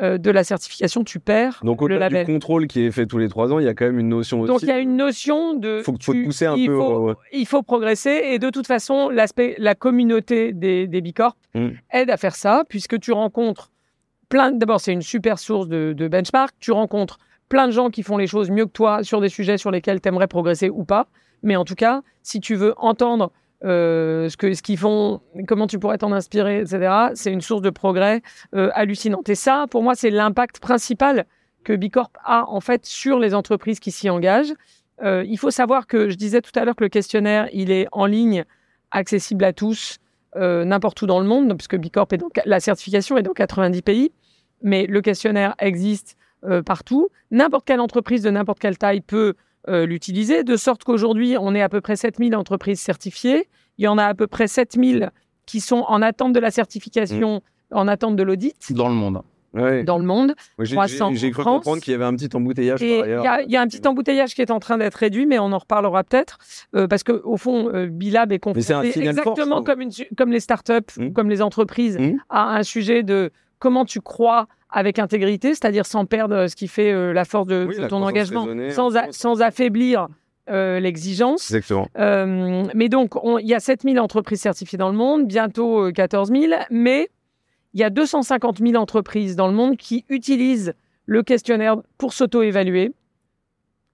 euh, de la certification, tu perds Donc, au le label. du contrôle qui est fait tous les trois ans, il y a quand même une notion aussi. Donc, il y a une notion de. Faut, faut pousser un il peu. Faut, Il faut progresser. Et de toute façon, l'aspect, la communauté des, des Bicorp hmm. aide à faire ça, puisque tu rencontres plein. D'abord, c'est une super source de, de benchmark. Tu rencontres plein de gens qui font les choses mieux que toi sur des sujets sur lesquels tu aimerais progresser ou pas. Mais en tout cas, si tu veux entendre euh, ce que ce qu'ils font, comment tu pourrais t'en inspirer, etc. C'est une source de progrès euh, hallucinante. Et ça, pour moi, c'est l'impact principal que Bicorp a en fait sur les entreprises qui s'y engagent. Euh, il faut savoir que je disais tout à l'heure que le questionnaire, il est en ligne, accessible à tous, n'importe où dans le monde, puisque Bicorp est donc la certification est dans 90 pays, mais le questionnaire existe partout. N'importe quelle entreprise de n'importe quelle taille peut euh, l'utiliser, de sorte qu'aujourd'hui, on est à peu près 7000 entreprises certifiées. Il y en a à peu près 7000 qui sont en attente de la certification, en attente de l'audit. Dans le monde. Dans le monde. J'ai cru comprendre qu'il y avait un petit embouteillage par ailleurs. Il y, a un petit embouteillage qui est en train d'être réduit, mais on en reparlera peut-être. Euh, parce qu'au fond, euh, Bilab est confronté exactement comme, une, comme les startups, mmh. comme les entreprises, mmh. à un sujet de comment tu crois avec intégrité, c'est-à-dire sans perdre euh, ce qui fait euh, la force de, ton engagement, sans, sans affaiblir euh, l'exigence. Exactement. mais donc, il y a 7000 entreprises certifiées dans le monde, bientôt 14 000, mais il y a 250 000 entreprises dans le monde qui utilisent le questionnaire pour s'auto-évaluer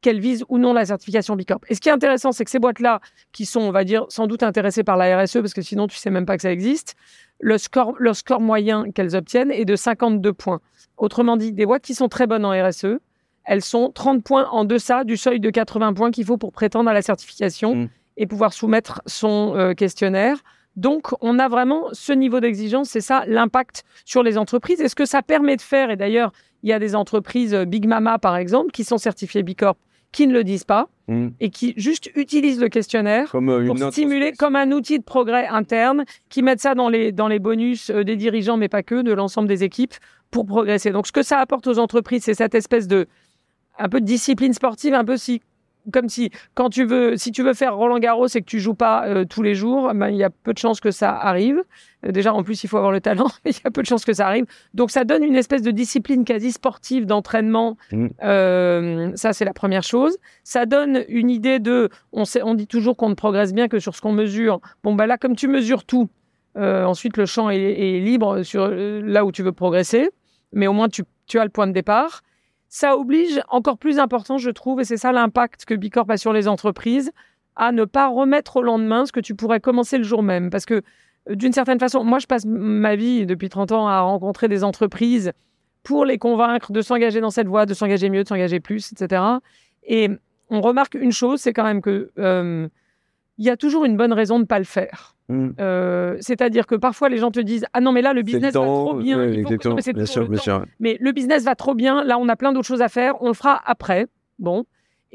qu'elles visent ou non la certification Bicorp. Et ce qui est intéressant, c'est que ces boîtes-là, qui sont, on va dire, sans doute intéressées par la RSE, parce que sinon tu sais même pas que ça existe, le score, le score moyen qu'elles obtiennent est de 52 points. Autrement dit, des boîtes qui sont très bonnes en RSE, elles sont 30 points en deçà du seuil de 80 points qu'il faut pour prétendre à la certification mmh. et pouvoir soumettre son euh, questionnaire. Donc, on a vraiment ce niveau d'exigence, c'est ça l'impact sur les entreprises. Et ce que ça permet de faire, et d'ailleurs, il y a des entreprises, euh, Big Mama par exemple, qui sont certifiées Bicorp, qui ne le disent pas hmm. et qui juste utilisent le questionnaire comme, euh, pour stimuler comme un outil de progrès interne, qui mettent ça dans les, dans les bonus euh, des dirigeants, mais pas que, de l'ensemble des équipes pour progresser. Donc, ce que ça apporte aux entreprises, c'est cette espèce de un peu de discipline sportive, un peu si comme si quand tu veux, si tu veux faire Roland Garros et que tu joues pas euh, tous les jours, ben, il y a peu de chances que ça arrive. Euh, déjà, en plus, il faut avoir le talent, mais il y a peu de chances que ça arrive. Donc, ça donne une espèce de discipline quasi sportive d'entraînement. Mmh. Euh, ça, c'est la première chose. Ça donne une idée de, on, sait, on dit toujours qu'on ne progresse bien que sur ce qu'on mesure. Bon, ben là, comme tu mesures tout, ensuite le champ est, libre sur là où tu veux progresser, mais au moins tu, tu as le point de départ ça oblige encore plus important, je trouve, et c'est ça l'impact que Bicorp a sur les entreprises, à ne pas remettre au lendemain ce que tu pourrais commencer le jour même. Parce que euh, d'une certaine façon, moi, je passe ma vie depuis 30 ans à rencontrer des entreprises pour les convaincre de s'engager dans cette voie, de s'engager mieux, de s'engager plus, etc. Et on remarque une chose, c'est quand même que euh, il y a toujours une bonne raison de ne pas le faire. Mm. Euh, c'est-à-dire que parfois les gens te disent ah non mais là le business va trop bien, mais le business va trop bien, là on a plein d'autres choses à faire, on le fera après. Bon,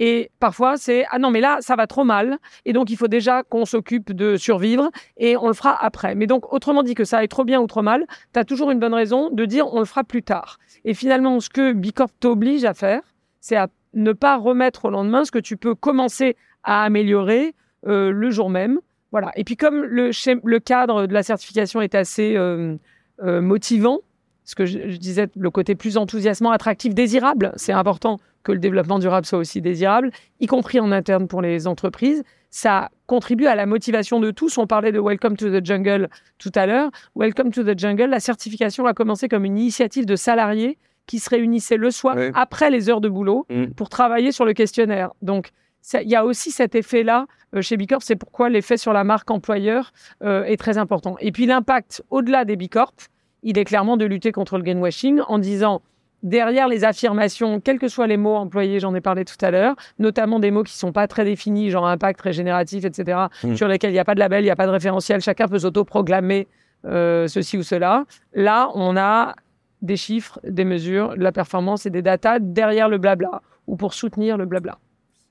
et parfois, c'est ah non, mais là, ça va trop mal. Et donc, il faut déjà qu'on s'occupe de survivre et on le fera après. Mais donc, autrement dit que ça aille trop bien ou trop mal, tu as toujours une bonne raison de dire on le fera plus tard. Et finalement, ce que Bicorp t'oblige à faire, c'est à ne pas remettre au lendemain ce que tu peux commencer à améliorer euh, le jour même. Voilà. Et puis, comme le, le cadre de la certification est assez euh, euh, motivant, ce que je, disais, le côté plus enthousiasmant, attractif, désirable, c'est important que le développement durable soit aussi désirable, y compris en interne pour les entreprises. Ça contribue à la motivation de tous. On parlait de Welcome to the Jungle tout à l'heure. Welcome to the Jungle, la certification a commencé comme une initiative de salariés qui se réunissaient le soir après les heures de boulot mm. pour travailler sur le questionnaire. Donc, il y a aussi cet effet-là euh, chez Bicorp. C'est pourquoi l'effet sur la marque employeur euh, est très important. Et puis l'impact au-delà des Bicorp, il est clairement de lutter contre le greenwashing en disant derrière les affirmations, quels que soient les mots employés, j'en ai parlé tout à l'heure, notamment des mots qui ne sont pas très définis, genre impact, régénératif, etc., mmh. sur lesquels il n'y a pas de label, il n'y a pas de référentiel, chacun peut s'autoproclamer euh, ceci ou cela. Là, on a des chiffres, des mesures, de la performance et des datas derrière le blabla ou pour soutenir le blabla.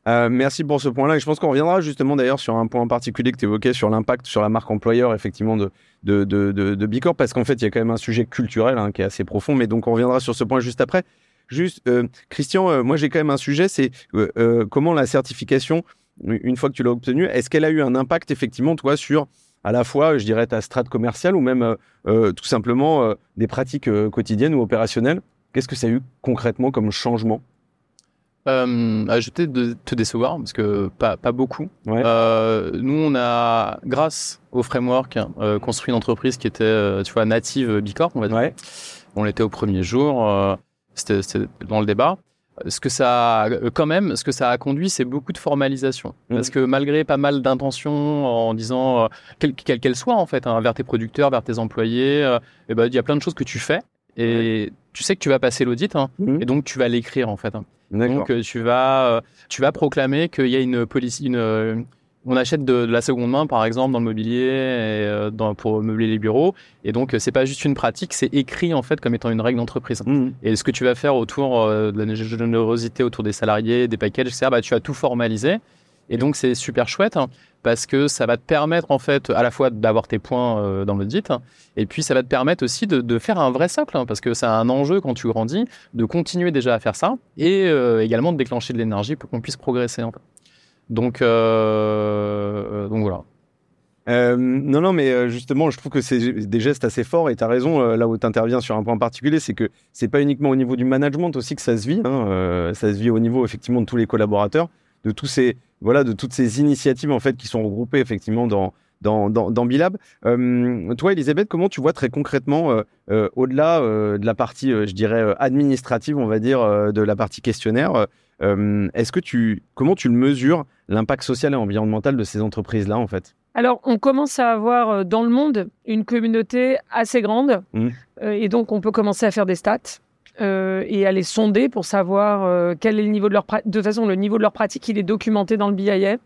Euh, merci pour ce point-là. Je pense qu'on reviendra justement d'ailleurs sur un point particulier que tu évoquais sur l'impact sur la marque employeur, effectivement, de, de, de, de, Bicorp, parce qu'en fait, il y a quand même un sujet culturel hein, qui est assez profond. Mais donc, on reviendra sur ce point juste après. Juste, euh, Christian, euh, moi, j'ai quand même un sujet, c'est comment la certification, une fois que tu l'as obtenue, est-ce qu'elle a eu un impact, effectivement, toi, sur à la fois, je dirais, ta strate commerciale ou même tout simplement des pratiques quotidiennes ou opérationnelles? Qu'est-ce que ça a eu concrètement comme changement? Euh, ah, je vais peut-être te décevoir parce que pas, pas beaucoup. Euh, nous, on a, grâce au framework, euh, construit une entreprise qui était, euh, tu vois, native Bicorp, on va dire. On l'était au premier jour. C'était dans le débat. Ce que ça, a, quand même, ce que ça a conduit, c'est beaucoup de formalisation. Mmh. Parce que malgré pas mal d'intentions en disant, quelle qu'elle soit en fait, hein, vers tes producteurs, vers tes employés, eh ben, il y a plein de choses que tu fais et tu sais que tu vas passer l'audit, hein, mmh. et donc tu vas l'écrire en fait. Hein. Donc euh, tu vas euh, tu vas proclamer qu'il y a une police une euh, on achète de, la seconde main, par exemple, dans le mobilier et, dans, pour meubler les bureaux. Et donc, c'est pas juste une pratique, c'est écrit en fait comme étant une règle d'entreprise. Mmh. Et ce que tu vas faire autour de la générosité autour des salariés, des packages, etc., bah, tu vas tout formaliser. Et donc c'est super chouette hein, parce que ça va te permettre en fait à la fois d'avoir tes points euh, dans l'audit hein, et puis ça va te permettre aussi de, faire un vrai socle hein, parce que c'est un enjeu quand tu grandis de continuer déjà à faire ça et euh, également de déclencher de l'énergie pour qu'on puisse progresser. Donc, euh, donc voilà. non, non, mais justement, je trouve que c'est des gestes assez forts et tu as raison, là où tu interviens sur un point particulier, c'est que c'est pas uniquement au niveau du management aussi que ça se vit, ça se vit au niveau effectivement de tous les collaborateurs, de tous ces, voilà, de toutes ces initiatives en fait qui sont regroupées effectivement dans dans, dans, Bilab. Euh, toi, Elisabeth, comment tu vois très concrètement, euh, euh, au-delà de la partie, je dirais, administrative, on va dire, de la partie questionnaire, est-ce que tu, comment tu le mesures, l'impact social et environnemental de ces entreprises-là, en fait? Alors, on commence à avoir dans le monde une communauté assez grande, mmh. et donc on peut commencer à faire des stats. Euh, et à les sonder pour savoir euh, quel est le niveau de leur pratique. De toute façon, le niveau de leur pratique, il est documenté dans le BIA.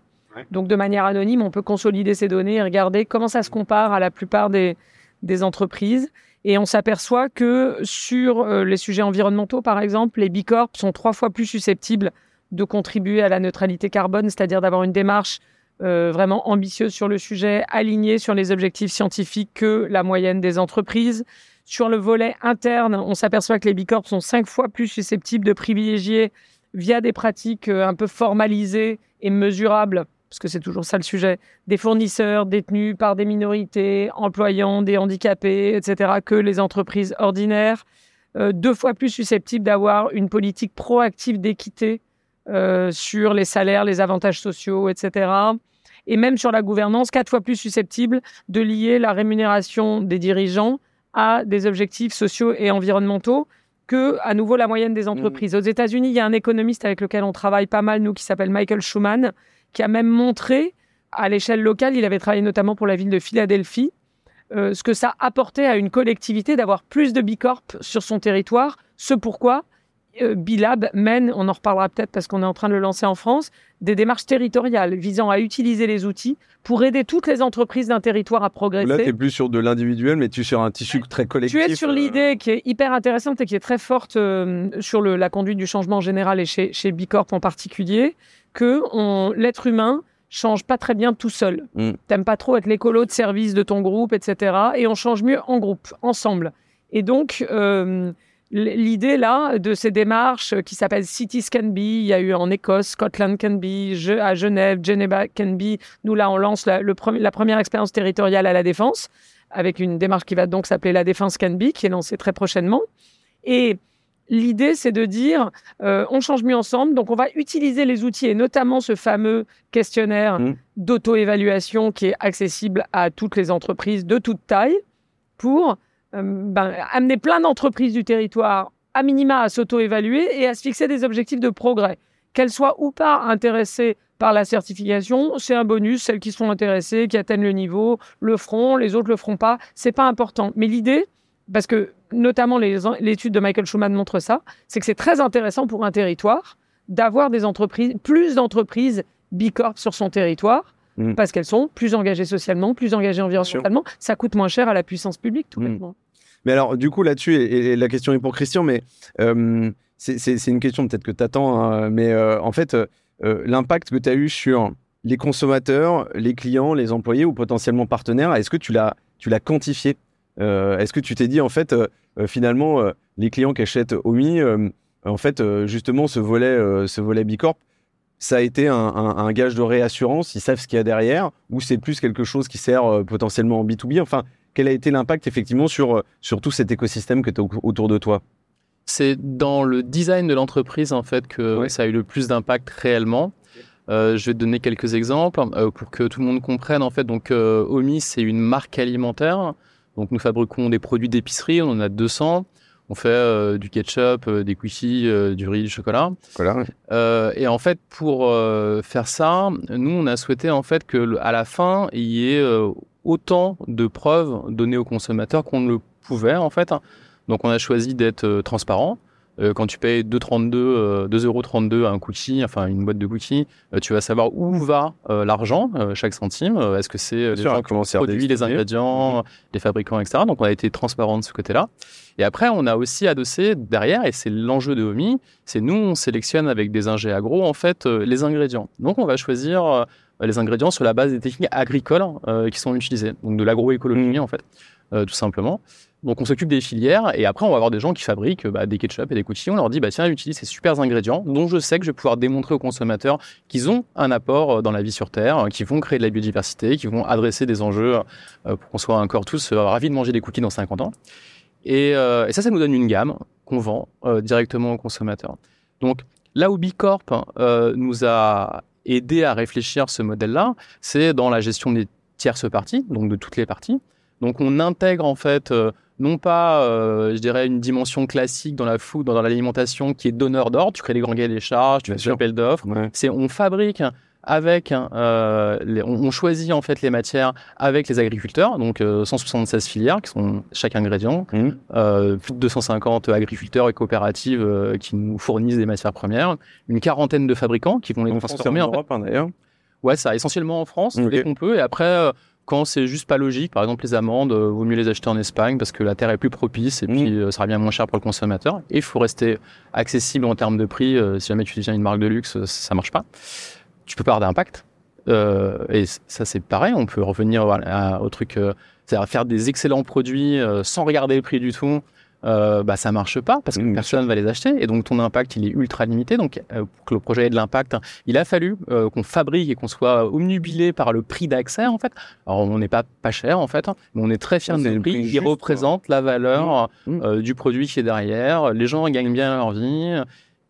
Donc, de manière anonyme, on peut consolider ces données et regarder comment ça se compare à la plupart des, des entreprises. Et on s'aperçoit que sur euh, les sujets environnementaux, par exemple, les bicorps sont trois fois plus susceptibles de contribuer à la neutralité carbone, c'est-à-dire d'avoir une démarche vraiment ambitieuse sur le sujet, alignée sur les objectifs scientifiques que la moyenne des entreprises. Sur le volet interne, on s'aperçoit que les bicorps sont cinq fois plus susceptibles de privilégier, via des pratiques euh, un peu formalisées et mesurables, parce que c'est toujours ça le sujet, des fournisseurs détenus par des minorités, employant des handicapés, etc., que les entreprises ordinaires. Euh, deux fois plus susceptibles d'avoir une politique proactive d'équité euh, sur les salaires, les avantages sociaux, etc. Et même sur la gouvernance, quatre fois plus susceptibles de lier la rémunération des dirigeants à des objectifs sociaux et environnementaux que, à nouveau, la moyenne des entreprises. Mmh. Aux États-Unis, il y a un économiste avec lequel on travaille pas mal, nous, qui s'appelle Michael Schuman, qui a même montré, à l'échelle locale, il avait travaillé notamment pour la ville de Philadelphie, euh, ce que ça apportait à une collectivité d'avoir plus de bicorp sur son territoire. Ce pourquoi Bilab mène, on en reparlera peut-être parce qu'on est en train de le lancer en France, des démarches territoriales visant à utiliser les outils pour aider toutes les entreprises d'un territoire à progresser. Là, tu es plus sur de l'individuel, mais tu es sur un tissu très collectif. Tu es sur euh, l'idée qui est hyper intéressante et qui est très forte euh, sur le, la conduite du changement en général et chez, chez Bicorp en particulier, que l'être humain change pas très bien tout seul. Mm. T'aimes pas trop être l'écolo de service de ton groupe, etc. Et on change mieux en groupe, ensemble. Et donc, l'idée là de ces démarches qui s'appellent Cities Can Be, il y a eu en Écosse Scotland Can Be, à Genève Geneva Can Be. Nous là, on lance la, le la première expérience territoriale à la défense avec une démarche qui va donc s'appeler la défense Can Be, qui est lancée très prochainement. Et L'idée, c'est de dire, euh, on change mieux ensemble, donc on va utiliser les outils et notamment ce fameux questionnaire mmh. d'auto-évaluation qui est accessible à toutes les entreprises de toute taille pour ben, amener plein d'entreprises du territoire à minima à s'auto-évaluer et à se fixer des objectifs de progrès. Qu'elles soient ou pas intéressées par la certification, c'est un bonus. Celles qui sont intéressées, qui atteignent le niveau, le feront, les autres le feront pas. C'est pas important. Mais l'idée, parce que notamment l'étude de Michael Schuman montre ça, c'est que c'est très intéressant pour un territoire d'avoir des entreprises, plus d'entreprises bicorp sur son territoire, mm. parce qu'elles sont plus engagées socialement, plus engagées environnementalement. Ça coûte moins cher à la puissance publique, tout mm. Mais alors, du coup, là-dessus, et, la question est pour Christian, mais euh, c'est une question peut-être que tu attends, hein, mais euh, en fait, euh, l'impact que tu as eu sur les consommateurs, les clients, les employés ou potentiellement partenaires, est-ce que tu l'as quantifié? Est-ce que tu t'es dit, en fait, finalement, les clients qui achètent OMI, en fait, justement, ce volet, ce volet Bicorp, ça a été un, gage de réassurance, ils savent ce qu'il y a derrière, ou c'est plus quelque chose qui sert potentiellement en B2B Enfin, quel a été l'impact effectivement sur, euh, sur tout cet écosystème que tu as autour de toi? C'est dans le design de l'entreprise en fait que ça a eu le plus d'impact réellement. Euh, je vais te donner quelques exemples euh, pour que tout le monde comprenne. En fait, donc Omi, c'est une marque alimentaire. Donc nous fabriquons des produits d'épicerie, on en a 200. On fait du ketchup, des cookies, du riz, du chocolat. et en fait, pour faire ça, nous, on a souhaité en fait que à la fin, il y ait autant de preuves données aux consommateurs qu'on ne le pouvait en fait. Donc on a choisi d'être euh, transparent. Euh, quand tu payes 2,32 euh, 2,32 à un cookie, enfin une boîte de cookies, tu vas savoir où va l'argent, chaque centime. Est-ce que c'est les gens qui produit les ingrédients, mhm. les fabricants, etc. Donc on a été transparent de ce côté-là. Et après, on a aussi adossé derrière, et c'est l'enjeu de Omi, c'est nous, on sélectionne avec des ingés agro, en fait, les ingrédients. Donc on va choisir euh, les ingrédients sur la base des techniques agricoles euh, qui sont utilisées, donc de l'agroécologie mmh. en fait, euh, tout simplement. Donc on s'occupe des filières et après on va avoir des gens qui fabriquent bah, des ketchup et des cookies. On leur dit bah tiens utilise ces super ingrédients dont je sais que je vais pouvoir démontrer aux consommateurs qu'ils ont un apport dans la vie sur Terre, qui vont créer de la biodiversité, qui vont adresser des enjeux pour qu'on soit encore tous ravis de manger des cookies dans 50 ans. Et, et ça, ça nous donne une gamme qu'on vend directement aux consommateurs. Donc là où Bicorp nous a aider à réfléchir ce modèle-là, c'est dans la gestion des tierces parties, donc de toutes les parties. Donc on intègre en fait euh, non pas, euh, je dirais, une dimension classique dans la food, dans l'alimentation qui est donneur d'ordre, tu crées des grands gains des charges, tu fais des appels d'offres. C'est on fabrique avec, euh, on, choisit en fait les matières avec les agriculteurs, donc 176 euh, filières qui sont chaque ingrédient, mmh. euh, plus de 250 agriculteurs et coopératives euh, qui nous fournissent des matières premières, une quarantaine de fabricants qui vont les transformer en, Europe hein, d'ailleurs. Ouais, ça essentiellement en France dès qu'on peut, et après quand c'est juste pas logique, par exemple les amandes, vaut mieux les acheter en Espagne parce que la terre est plus propice et mmh. puis ça revient moins cher pour le consommateur. Et il faut rester accessible en termes de prix. si jamais tu deviens une marque de luxe, ça marche pas tu peux pas avoir d'impact. Euh, et ça, c'est pareil, on peut revenir au truc, euh, c'est-à-dire faire des excellents produits euh, sans regarder le prix du tout. Bah, ça marche pas parce que personne personne va les acheter et donc ton impact il est ultra limité donc pour que le projet ait de l'impact il a fallu qu'on fabrique et qu'on soit omnubilé par le prix d'accès en fait alors on n'est pas pas cher en fait mais on est très fier de notre prix qui représente la valeur mmh. Mmh. du produit qui est derrière les gens gagnent bien leur vie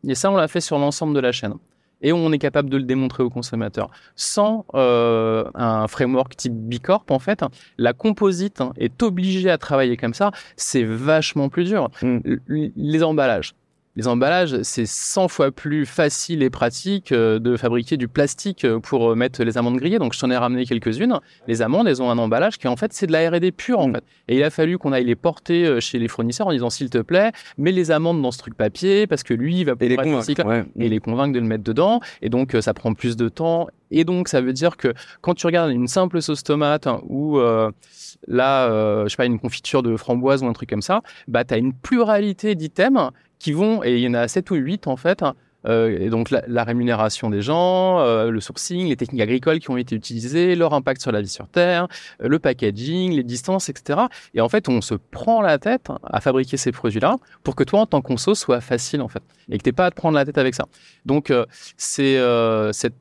et ça on l'a fait sur l'ensemble de la chaîne et on est capable de le démontrer aux consommateurs. Sans euh, un framework type Bicorp, en fait, la composite est obligée à travailler comme ça. C'est vachement plus dur. Mm. Les emballages, les emballages, c'est 100 fois plus facile et pratique euh, de fabriquer du plastique euh, pour euh, mettre les amandes grillées. Donc, je t'en ai ramené quelques-unes. Les amandes, elles ont un emballage qui, en fait, c'est de la R&D pure, en mm. fait. Et il a fallu qu'on aille les porter chez les fournisseurs en disant, s'il te plaît, mets les amandes dans ce truc papier parce que lui, il va pouvoir et les convaincre, et les convaincre de le mettre dedans. Et donc, ça prend plus de temps. Et donc, ça veut dire que quand tu regardes une simple sauce tomate hein, ou là, je sais pas, une confiture de framboise ou un truc comme ça, bah, tu as une pluralité d'items qui vont, et il y en a 7 ou 8 en fait, hein, euh, et donc la, rémunération des gens, euh, le sourcing, les techniques agricoles qui ont été utilisées, leur impact sur la vie sur Terre, euh, le packaging, les distances, etc. Et en fait, on se prend la tête à fabriquer ces produits-là pour que toi, en tant que conso, soit facile en fait, et que t'aies pas à te prendre la tête avec ça. Donc c'est cette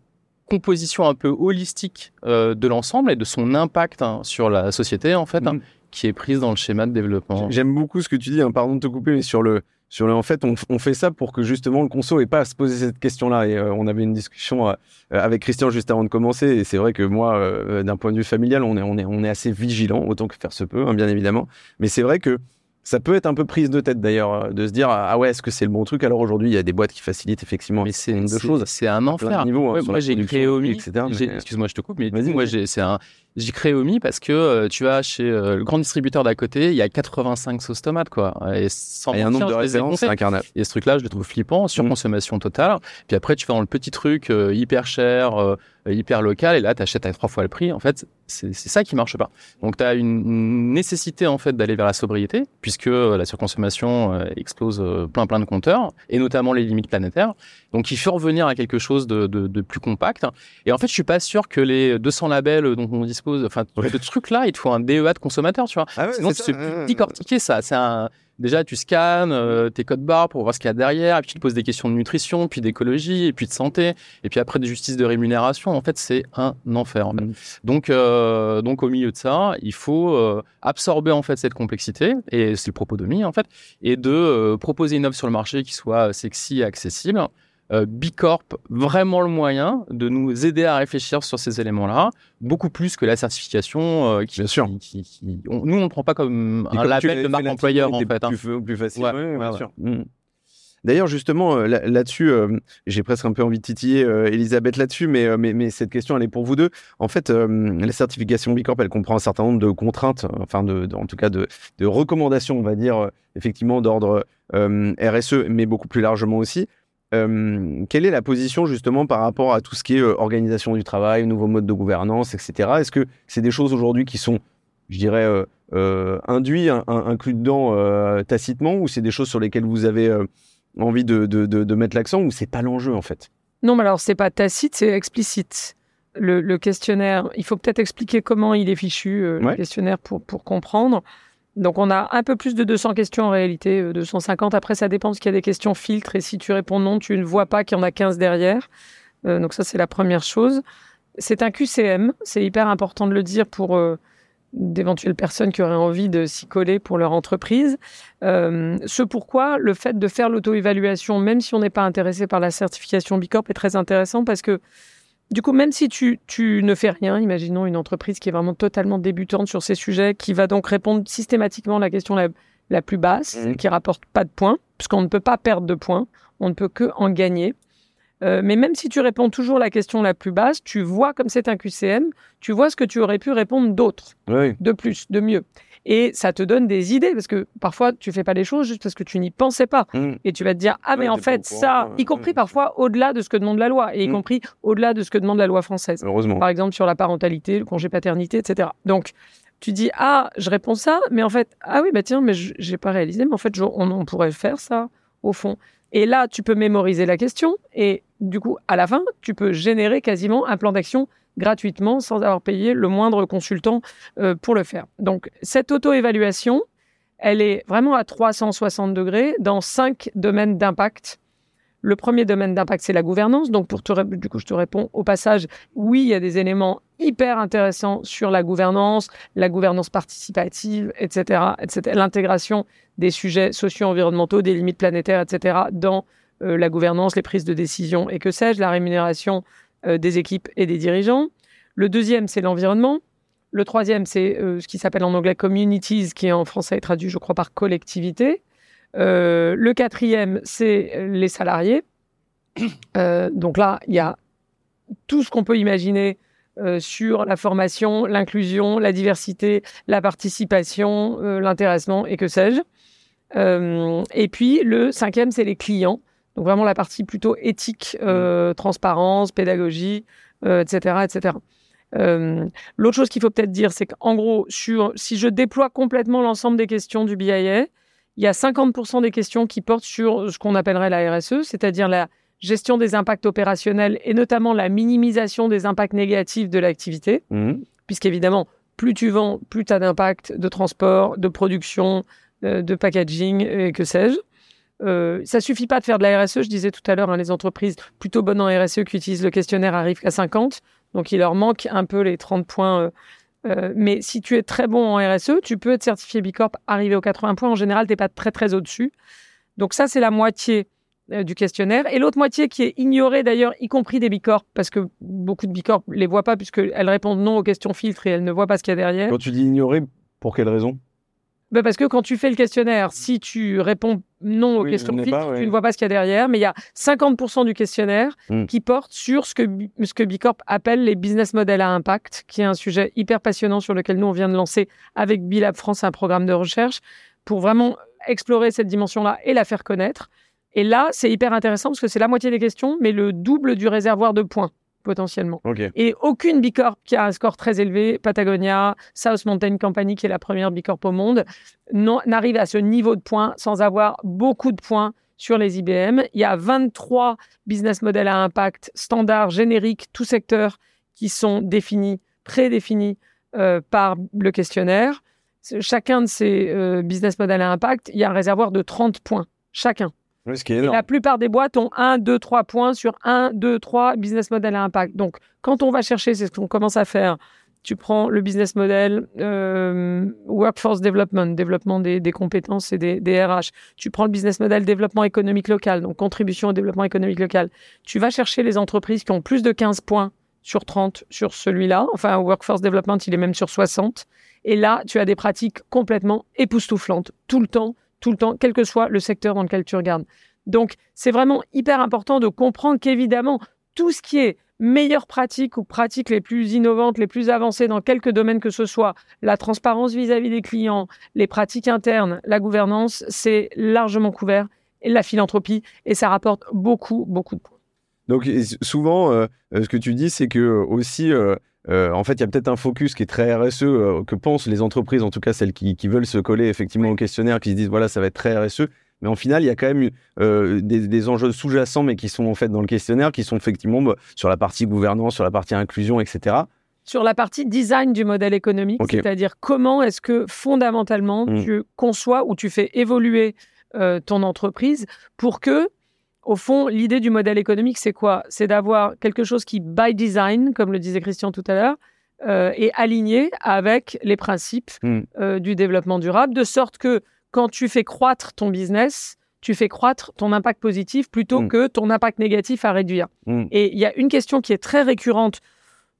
composition un peu holistique de l'ensemble et de son impact hein, sur la société en fait, hein, mm. qui est prise dans le schéma de développement. J'aime beaucoup ce que tu dis. Hein, pardon de te couper, mais sur le sur le, en fait, on, fait ça pour que justement le conso ait pas à se poser cette question-là. Et euh, on avait une discussion euh, avec Christian juste avant de commencer. Et c'est vrai que moi, euh, d'un point de vue familial, on est, on est, on est assez vigilant, autant que faire se peut, hein, bien évidemment. Mais c'est vrai que ça peut être un peu prise de tête d'ailleurs de se dire ah ouais est-ce que c'est le bon truc? Alors aujourd'hui il y a des boîtes qui facilitent effectivement mais c'est une de choses. c'est un enfer. niveau, hein, moi j'ai créé Omi. excuse-moi je te coupe mais moi c'est un j'ai créé Omi parce que euh, tu as chez euh, le grand distributeur d'à côté, il y a 85 sauces tomates quoi. Et sans y a un nombre de références, carnage. Et ce truc-là, je le trouve flippant, surconsommation totale. Puis après, tu vas dans le petit truc euh, hyper cher, hyper local, et là, tu achètes à trois fois le prix. En fait, c'est ça qui marche pas. Donc, tu as une nécessité en fait d'aller vers la sobriété, puisque la surconsommation explose plein plein de compteurs, et notamment les limites planétaires. Donc, il faut revenir à quelque chose de, de, de plus compact. Et en fait, je suis pas sûr que les 200 labels dont on dit Enfin, ce truc-là, il te faut un DEA de consommateur, tu vois. Ah Sinon, tu te décortiquer ça. C'est un. Déjà, tu scannes euh, tes codes barres pour voir ce qu'il y a derrière, et puis tu te poses des questions de nutrition, puis d'écologie, et puis de santé, et puis après de justice de rémunération. En fait, c'est un enfer. Mm. Donc, euh, donc, au milieu de ça, il faut euh, absorber en fait cette complexité, et c'est le propos de Mi en fait, et de proposer une offre sur le marché qui soit sexy et accessible, Bicorp vraiment le moyen de nous aider à réfléchir sur ces éléments-là, beaucoup plus que la certification euh, qui, Bien sûr. nous, on ne prend pas comme un label de marque employeur en fait. Hein. Plus, plus facile, bien sûr. Mm. D'ailleurs, justement, euh, là-dessus, j'ai presque un peu envie de titiller Elisabeth là-dessus, mais, mais, mais, cette question, elle est pour vous deux. En fait, la certification Bicorp, elle comprend un certain nombre de contraintes, enfin, de, en tout cas, de, de, recommandations, on va dire, effectivement, d'ordre RSE, mais beaucoup plus largement aussi. Euh, quelle est la position justement par rapport à tout ce qui est euh, organisation du travail, nouveaux modes de gouvernance, etc. Est-ce que c'est des choses aujourd'hui qui sont, je dirais, euh, induits, inclus dedans tacitement, ou c'est des choses sur lesquelles vous avez envie de, de, de, mettre l'accent, ou c'est pas l'enjeu en fait? Non, mais alors c'est pas tacite, c'est explicite. Le, le, questionnaire, il faut peut-être expliquer comment il est fichu, le questionnaire, pour, pour comprendre. Donc on a un peu plus de 200 questions en réalité, 250. Euh, Après, ça dépend parce qu'il y a des questions filtres et si tu réponds non, tu ne vois pas qu'il y en a 15 derrière. Euh, donc ça, c'est la première chose. C'est un QCM, c'est hyper important de le dire pour euh, d'éventuelles personnes qui auraient envie de s'y coller pour leur entreprise. ce pourquoi le fait de faire l'auto-évaluation, même si on n'est pas intéressé par la certification Bicorp, est très intéressant parce que du coup, même si tu, ne fais rien, imaginons une entreprise qui est vraiment totalement débutante sur ces sujets, qui va donc répondre systématiquement à la question la, plus basse, qui mmh. qui rapporte pas de points, puisqu'on ne peut pas perdre de points, on ne peut que en gagner. Euh, mais même si tu réponds toujours la question la plus basse, tu vois comme c'est un QCM, tu vois ce que tu aurais pu répondre d'autres, de plus, de mieux. Et ça te donne des idées, parce que parfois, tu fais pas les choses juste parce que tu n'y pensais pas. Mmh. Et tu vas te dire, ah, mais en fait, ça, y compris parfois au-delà de ce que demande la loi, et y mmh. compris au-delà de ce que demande la loi française. Heureusement. Par exemple, sur la parentalité, le congé paternité, etc. Donc, tu dis, ah, je réponds ça, mais en fait, ah oui, bah tiens, mais j'ai pas réalisé, mais en fait, on, on pourrait faire ça, au fond. Et là, tu peux mémoriser la question, et du coup, à la fin, tu peux générer quasiment un plan d'action gratuitement sans avoir payé le moindre consultant euh, pour le faire. Donc cette auto-évaluation, elle est vraiment à 360 degrés dans cinq domaines d'impact. Le premier domaine d'impact, c'est la gouvernance. Donc, pour te, du coup, je te réponds au passage, oui, il y a des éléments hyper intéressants sur la gouvernance, la gouvernance participative, etc., etc. l'intégration des sujets socio-environnementaux, des limites planétaires, etc., dans euh, la gouvernance, les prises de décision et que sais-je, la rémunération des équipes et des dirigeants. Le deuxième, c'est l'environnement. Le troisième, c'est euh, ce qui s'appelle en anglais communities, qui en français est traduit, je crois, par collectivité. le quatrième, c'est les salariés. donc là, il y a tout ce qu'on peut imaginer sur la formation, l'inclusion, la diversité, la participation, l'intéressement et que sais-je. et puis le cinquième, c'est les clients. Donc vraiment la partie plutôt éthique, mmh. transparence, pédagogie, etc., etc. Euh, l'autre chose qu'il faut peut-être dire, c'est qu'en gros, sur, si je déploie complètement l'ensemble des questions du BIA, il y a 50% des questions qui portent sur ce qu'on appellerait la RSE, c'est-à-dire la gestion des impacts opérationnels et notamment la minimisation des impacts négatifs de l'activité, mmh. puisqu'évidemment, plus tu vends, plus tu as d'impact de transport, de production, euh, de packaging, et que sais-je. Euh, ça suffit pas de faire de la RSE. Je disais tout à l'heure, hein, les entreprises plutôt bonnes en RSE qui utilisent le questionnaire arrivent qu'à 50. Donc il leur manque un peu les 30 points. Euh, euh, mais si tu es très bon en RSE, tu peux être certifié Bicorp, arriver aux 80 points. En général, tu n'es pas très très au-dessus. Donc ça, c'est la moitié du questionnaire. Et l'autre moitié qui est ignorée d'ailleurs, y compris des Bicorp, parce que beaucoup de Bicorp les voient pas puisqu'elles répondent non aux questions filtres et elles ne voient pas ce qu'il y a derrière. Quand tu dis ignorer, pour quelle raison? Bah, parce que quand tu fais le questionnaire, si tu réponds non aux questions tu ne vois pas ce qu'il y a derrière, mais il y a 50% du questionnaire hmm. qui porte sur ce que, ce que Bicorp appelle les business models à impact, qui est un sujet hyper passionnant sur lequel nous, on vient de lancer avec Bilab France un programme de recherche pour vraiment explorer cette dimension-là et la faire connaître. Et là, c'est hyper intéressant parce que c'est la moitié des questions, mais le double du réservoir de points potentiellement. Et aucune Bicorp qui a un score très élevé, Patagonia, South Mountain Company, qui est la première Bicorp au monde, n'arrive à ce niveau de points sans avoir beaucoup de points sur les IBM. Il y a 23 business models à impact standards, génériques, tout secteur, qui sont définis, prédéfinis euh, par le questionnaire. Chacun de ces euh, business models à impact, il y a un réservoir de 30 points, chacun la plupart des boîtes ont 1, 2, 3 points sur 1, 2, 3 business model à impact. Donc, quand on va chercher, c'est ce qu'on commence à faire. Tu prends le business model euh, workforce development, développement des, compétences et des, RH. Tu prends le business model développement économique local, donc contribution au développement économique local. Tu vas chercher les entreprises qui ont plus de 15 points sur 30 sur celui-là. Enfin, workforce development, il est même sur 60. Et là, tu as des pratiques complètement époustouflantes, tout le temps, tout le temps, quel que soit le secteur dans lequel tu regardes. Donc, c'est vraiment hyper important de comprendre qu'évidemment, tout ce qui est meilleures pratiques ou pratiques les plus innovantes, les plus avancées dans quelques domaines que ce soit, la transparence vis-à-vis des clients, les pratiques internes, la gouvernance, c'est largement couvert, et la philanthropie, et ça rapporte beaucoup, beaucoup de points. Donc souvent, euh, euh, ce que tu dis, c'est que euh, aussi, en fait, il y a peut-être un focus qui est très RSE, que pensent les entreprises, en tout cas celles qui, veulent se coller effectivement au questionnaire, qui se disent, voilà, ça va être très RSE. Mais en final, il y a quand même des, enjeux sous-jacents, mais qui sont en fait dans le questionnaire, qui sont effectivement bah, sur la partie gouvernance, sur la partie inclusion, etc. Sur la partie design du modèle économique, c'est-à-dire comment est-ce que fondamentalement mmh. tu conçois ou tu fais évoluer ton entreprise pour que au fond, l'idée du modèle économique, c'est quoi? C'est d'avoir quelque chose qui, by design, comme le disait Christian tout à l'heure, euh, est aligné avec les principes hmm. euh, du développement durable, de sorte que quand tu fais croître ton business, tu fais croître ton impact positif plutôt hmm. que ton impact négatif à réduire. Hmm. Et il y a une question qui est très récurrente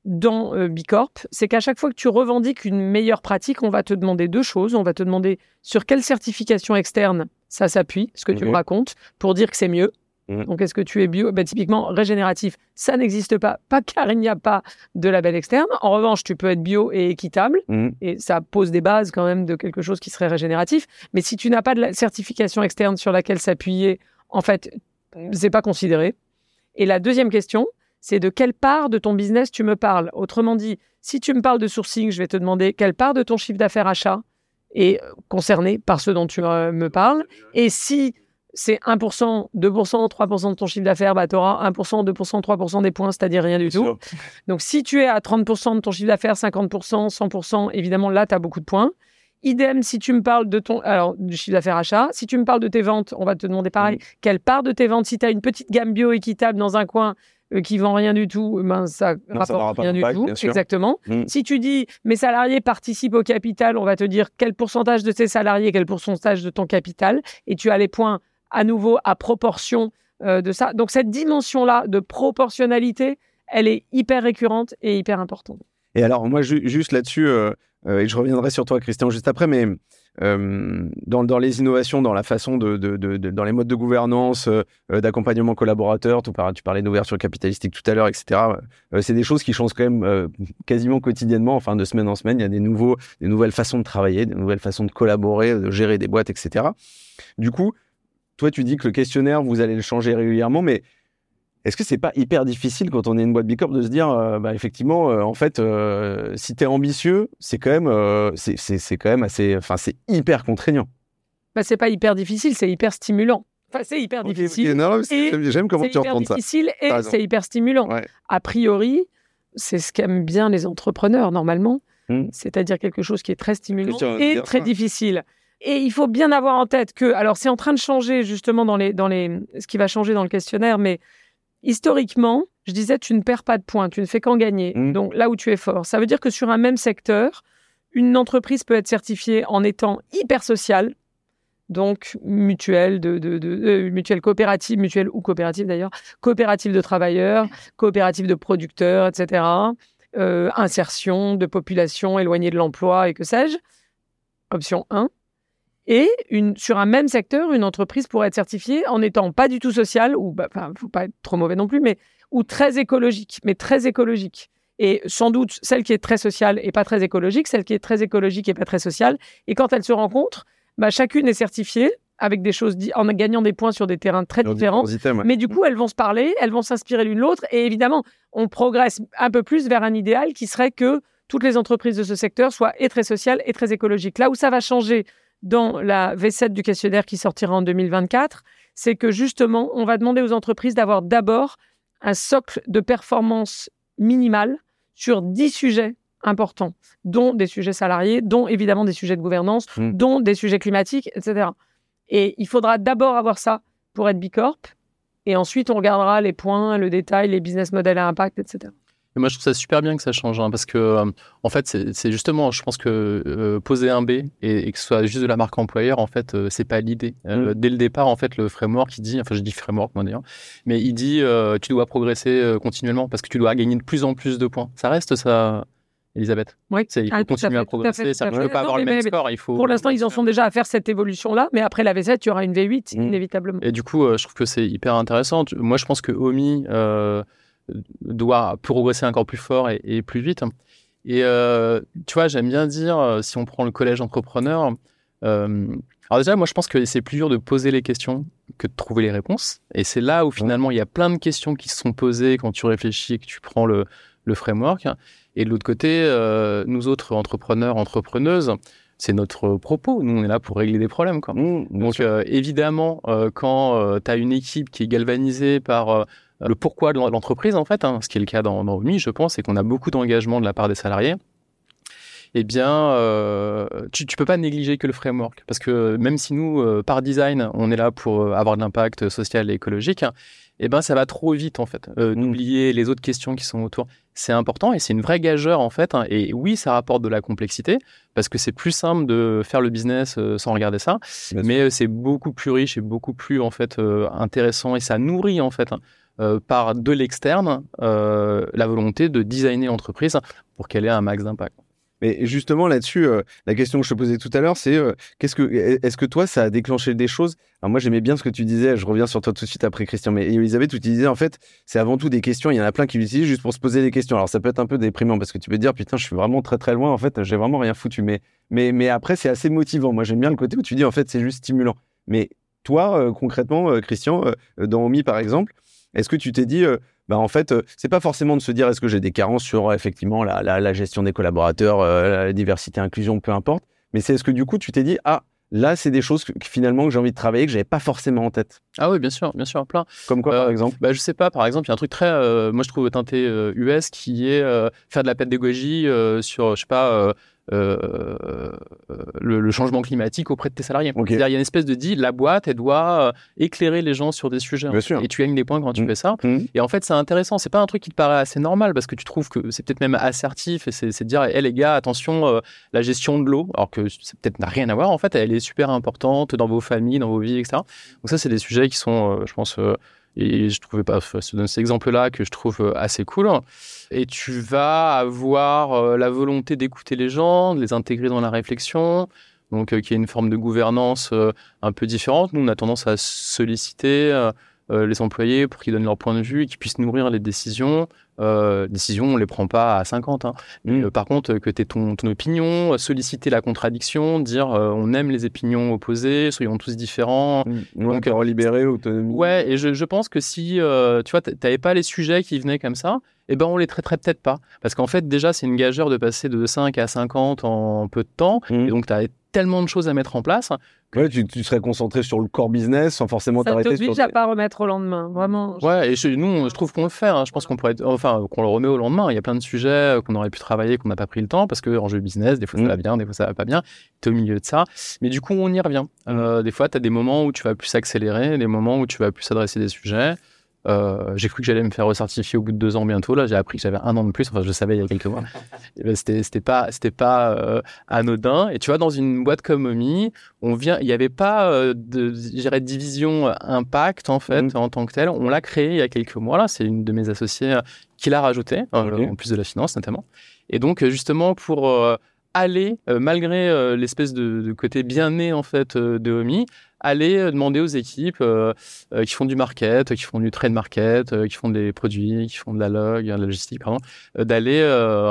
dans euh, Bicorp, c'est qu'à chaque fois que tu revendiques une meilleure pratique, on va te demander deux choses. On va te demander sur quelle certification externe ça s'appuie, ce que tu me racontes, pour dire que c'est mieux. Mm. Donc, est-ce que tu es bio? Ben, Typiquement, régénératif, ça n'existe pas, pas car il n'y a pas de label externe. En revanche, tu peux être bio et équitable, mm. et ça pose des bases quand même de quelque chose qui serait régénératif. Mais si tu n'as pas de la certification externe sur laquelle s'appuyer, en fait, c'est pas considéré. Et la deuxième question, c'est de quelle part de ton business tu me parles? Autrement dit, si tu me parles de sourcing, je vais te demander quelle part de ton chiffre d'affaires achat est concernée par ce dont tu euh, me parles. Et si c'est 1%, 2%, 3% de ton chiffre d'affaires, bah, tu auras 1%, 2%, 3% des points, c'est-à-dire rien du tout. Donc, si tu es à 30% de ton chiffre d'affaires, 50%, 100%, évidemment, là, tu as beaucoup de points. Idem, si tu me parles de ton, alors, du chiffre d'affaires achat, si tu me parles de tes ventes, on va te demander pareil, quelle part de tes ventes, si tu as une petite gamme bio équitable dans un coin, euh, qui vend rien du tout, ben ça ne rapporte rien du tout. Exactement. Mm. Si tu dis mes salariés participent au capital, on va te dire quel pourcentage de tes salariés, quel pourcentage de ton capital, et tu as les points à nouveau à proportion euh, de ça. Donc cette dimension-là de proportionnalité, elle est hyper récurrente et hyper importante. Et alors moi, juste là-dessus, euh, et je reviendrai sur toi, Christian, juste après, mais dans, dans, les innovations, dans la façon de, dans les modes de gouvernance, d'accompagnement collaborateur, tu parlais, tu parlais d'ouverture capitalistique tout à l'heure, etc. c'est des choses qui changent quand même quasiment quotidiennement, enfin de semaine en semaine. Il y a des nouveaux, des nouvelles façons de travailler, des nouvelles façons de collaborer, de gérer des boîtes, etc. Du coup, toi, tu dis que le questionnaire, vous allez le changer régulièrement, mais est-ce que c'est pas hyper difficile quand on est une boîte Bicorp de se dire, euh, bah, effectivement, euh, en fait, euh, si tu es ambitieux, c'est quand même, c'est quand même assez, enfin, c'est hyper contraignant. Bah, c'est pas hyper difficile, c'est hyper stimulant. Enfin, c'est hyper difficile. J'aime comment tu reprends ça. C'est difficile et c'est hyper stimulant. A priori, c'est ce qu'aiment bien les entrepreneurs normalement, hmm. c'est-à-dire quelque chose qui est très stimulant et très difficile. Et il faut bien avoir en tête que, alors c'est en train de changer justement dans les, dans les, ce qui va changer dans le questionnaire, mais historiquement, je disais, tu ne perds pas de points, tu ne fais qu'en gagner. Mmh. Donc là où tu es fort, ça veut dire que sur un même secteur, une entreprise peut être certifiée en étant hyper sociale, donc mutuelle, de, de, de, mutuelle coopérative, mutuelle ou coopérative d'ailleurs, coopérative de travailleurs, coopérative de producteurs, etc. Euh, insertion de population éloignée de l'emploi et que sais-je. Option 1. Et une, sur un même secteur, une entreprise pourrait être certifiée en étant pas du tout sociale, ou bah, enfin, faut pas être trop mauvais non plus, mais ou très écologique, mais très écologique. Et sans doute, celle qui est très sociale et pas très écologique, celle qui est très écologique et pas très sociale. Et quand elles se rencontrent, bah, chacune est certifiée avec des choses en gagnant des points sur des terrains très différents. Mais du coup, elles vont se parler, elles vont s'inspirer l'une l'autre. Et évidemment, on progresse un peu plus vers un idéal qui serait que toutes les entreprises de ce secteur soient et très sociales et très écologiques. Là où ça va changer dans la V7 du questionnaire qui sortira en 2024, c'est que justement, on va demander aux entreprises d'avoir d'abord un socle de performance minimale sur 10 sujets importants, dont des sujets salariés, dont évidemment des sujets de gouvernance, mmh. dont des sujets climatiques, etc. Et il faudra d'abord avoir ça pour être Bicorp, et ensuite on regardera les points, le détail, les business models à impact, etc moi, je trouve ça super bien que ça change, hein, parce que, euh, en fait, c'est justement, je pense que euh, poser un B et, que ce soit juste de la marque employeur, en fait, euh, c'est pas l'idée. Mm. dès le départ, en fait, le framework, il dit, enfin, je dis framework, moi d'ailleurs, mais il dit, tu dois progresser continuellement parce que tu dois gagner de plus en plus de points. Ça reste ça. Elisabeth. Oui. Il faut ah, continuer à, progresser. Ça ne peut pas avoir le même score. Il faut... Pour l'instant, ils en sont déjà à faire cette évolution-là, mais après la V7, il y aura une V8, mm. inévitablement. Et du coup, je trouve que c'est hyper intéressant. Moi, je pense que Omi, doit progresser encore plus fort et, plus vite. Et euh, tu vois, j'aime bien dire, euh, si on prend le collège entrepreneur, euh, alors déjà, moi je pense que c'est plus dur de poser les questions que de trouver les réponses. Et c'est là où finalement il y a plein de questions qui se sont posées quand tu réfléchis et que tu prends le, le framework. Et de l'autre côté, nous autres entrepreneurs, entrepreneuses, c'est notre propos. Nous, on est là pour régler des problèmes. Quoi. Mmh, Donc, évidemment, quand tu as une équipe qui est galvanisée par le pourquoi de l'entreprise, en fait, hein, ce qui est le cas dans, dans OMI, je pense, c'est qu'on a beaucoup d'engagement de la part des salariés. Eh bien, euh, tu, ne peux pas négliger que le framework, parce que même si nous, euh, par design, on est là pour euh, avoir de l'impact social et écologique, eh ben, ça va trop vite en fait. Euh, N'oublier les autres questions qui sont autour, c'est important et c'est une vraie gageur en fait. Hein. et oui, ça rapporte de la complexité parce que c'est plus simple de faire le business sans regarder ça, mais c'est beaucoup plus riche et beaucoup plus en fait intéressant et ça nourrit en fait. Hein. Euh, par de l'externe euh, la volonté de designer l'entreprise pour qu'elle ait un max d'impact. Mais justement là-dessus, euh, la question que je te posais tout à l'heure, c'est qu'est-ce que, est-ce que toi, ça a déclenché des choses? Alors moi, j'aimais bien ce que tu disais. Je reviens sur toi tout de suite après Christian. Mais Elisabeth, tu disais en fait, c'est avant tout des questions. Il y en a plein qui l'utilisent juste pour se poser des questions. Alors ça peut être un peu déprimant parce que tu peux dire putain, je suis vraiment très très loin. En fait, j'ai vraiment rien foutu. Mais mais mais après, c'est assez motivant. Moi, j'aime bien le côté où tu dis en fait, c'est juste stimulant. Mais toi, concrètement, Christian, dans Omi par exemple, est-ce que tu t'es dit, euh, bah en fait, euh, c'est pas forcément de se dire est-ce que j'ai des carences sur euh, effectivement la, la, gestion des collaborateurs, la diversité, inclusion, peu importe, mais c'est est-ce que du coup tu t'es dit ah là c'est des choses que, finalement que j'ai envie de travailler que j'avais pas forcément en tête? Ah oui, bien sûr, bien sûr, plein. Comme quoi par exemple? bah, je sais pas, par exemple, il y a un truc très, moi je trouve teinté US qui est faire de la pédagogie sur, je sais pas euh, le, changement climatique auprès de tes salariés. Il y a une espèce de dit, la boîte, elle doit euh, éclairer les gens sur des sujets. Et tu gagnes des points quand tu mmh. fais ça. Mmh. Et en fait, c'est intéressant. C'est pas un truc qui te paraît assez normal parce que tu trouves que c'est peut-être même assertif et c'est de dire, hé les gars, attention, euh, la gestion de l'eau, alors que c'est peut-être n'a rien à voir. En fait, elle est super importante dans vos familles, dans vos vies, etc. Donc ça, c'est des sujets qui sont, je pense, et je trouvais pas, je donne cet exemple-là que je trouve assez cool. Et tu vas avoir la volonté d'écouter les gens, de les intégrer dans la réflexion, donc qui est une forme de gouvernance un peu différente. Nous, on a tendance à solliciter euh, les employés pour qu'ils donnent leur point de vue et qu'ils puissent nourrir les décisions. Euh, décisions, on les prend pas à 50. Hein. Mm. Euh, par contre, que tu aies ton, ton, opinion, solliciter la contradiction, dire on aime les opinions opposées, soyons tous différents. Mmh. Donc, libéré, autonomie. Ouais, et je, je pense que si tu vois, tu n'avais pas les sujets qui venaient comme ça, eh ben on les traiterait peut-être pas. Parce qu'en fait, déjà, c'est une gageure de passer de 5 à 50 en peu de temps. Mmh. Et donc, tu as tellement de choses à mettre en place. Ouais, tu, serais concentré sur le core business sans forcément t'arrêter sur. Ça à pas remettre au lendemain, vraiment. Ouais, et nous, je trouve qu'on le fait. Hein. Je pense qu'on pourrait, enfin, qu'on le remet au lendemain. Il y a plein de sujets euh, qu'on aurait pu travailler, qu'on n'a pas pris le temps parce que en jeu business, des fois ça mmh. va bien, des fois ça va pas bien. Tu es au milieu de ça, mais du coup, on y revient. Mmh. Euh, des fois, tu as des moments où tu vas plus accélérer, des moments où tu vas plus adresser des sujets. Euh, j'ai cru que j'allais me faire recertifier au bout de deux ans bientôt. Là, j'ai appris que j'avais un an de plus. Enfin, je le savais il y a quelques mois. Ben, c'était, c'était pas, c'était pas euh, anodin. Et tu vois, dans une boîte comme Omi, on vient, il n'y avait pas euh, de, j'irais, division impact en fait mmh. en tant que tel. On l'a créé il y a quelques mois. Là, c'est une de mes associés qui l'a rajouté, en plus de la finance notamment. Et donc, justement, pour aller, malgré l'espèce de, de, côté bien né en fait de Omi, aller euh, demander aux équipes euh, euh, qui font du market, qui font du trade market, qui font des produits, qui font de la log, de la logistique, pardon, d'aller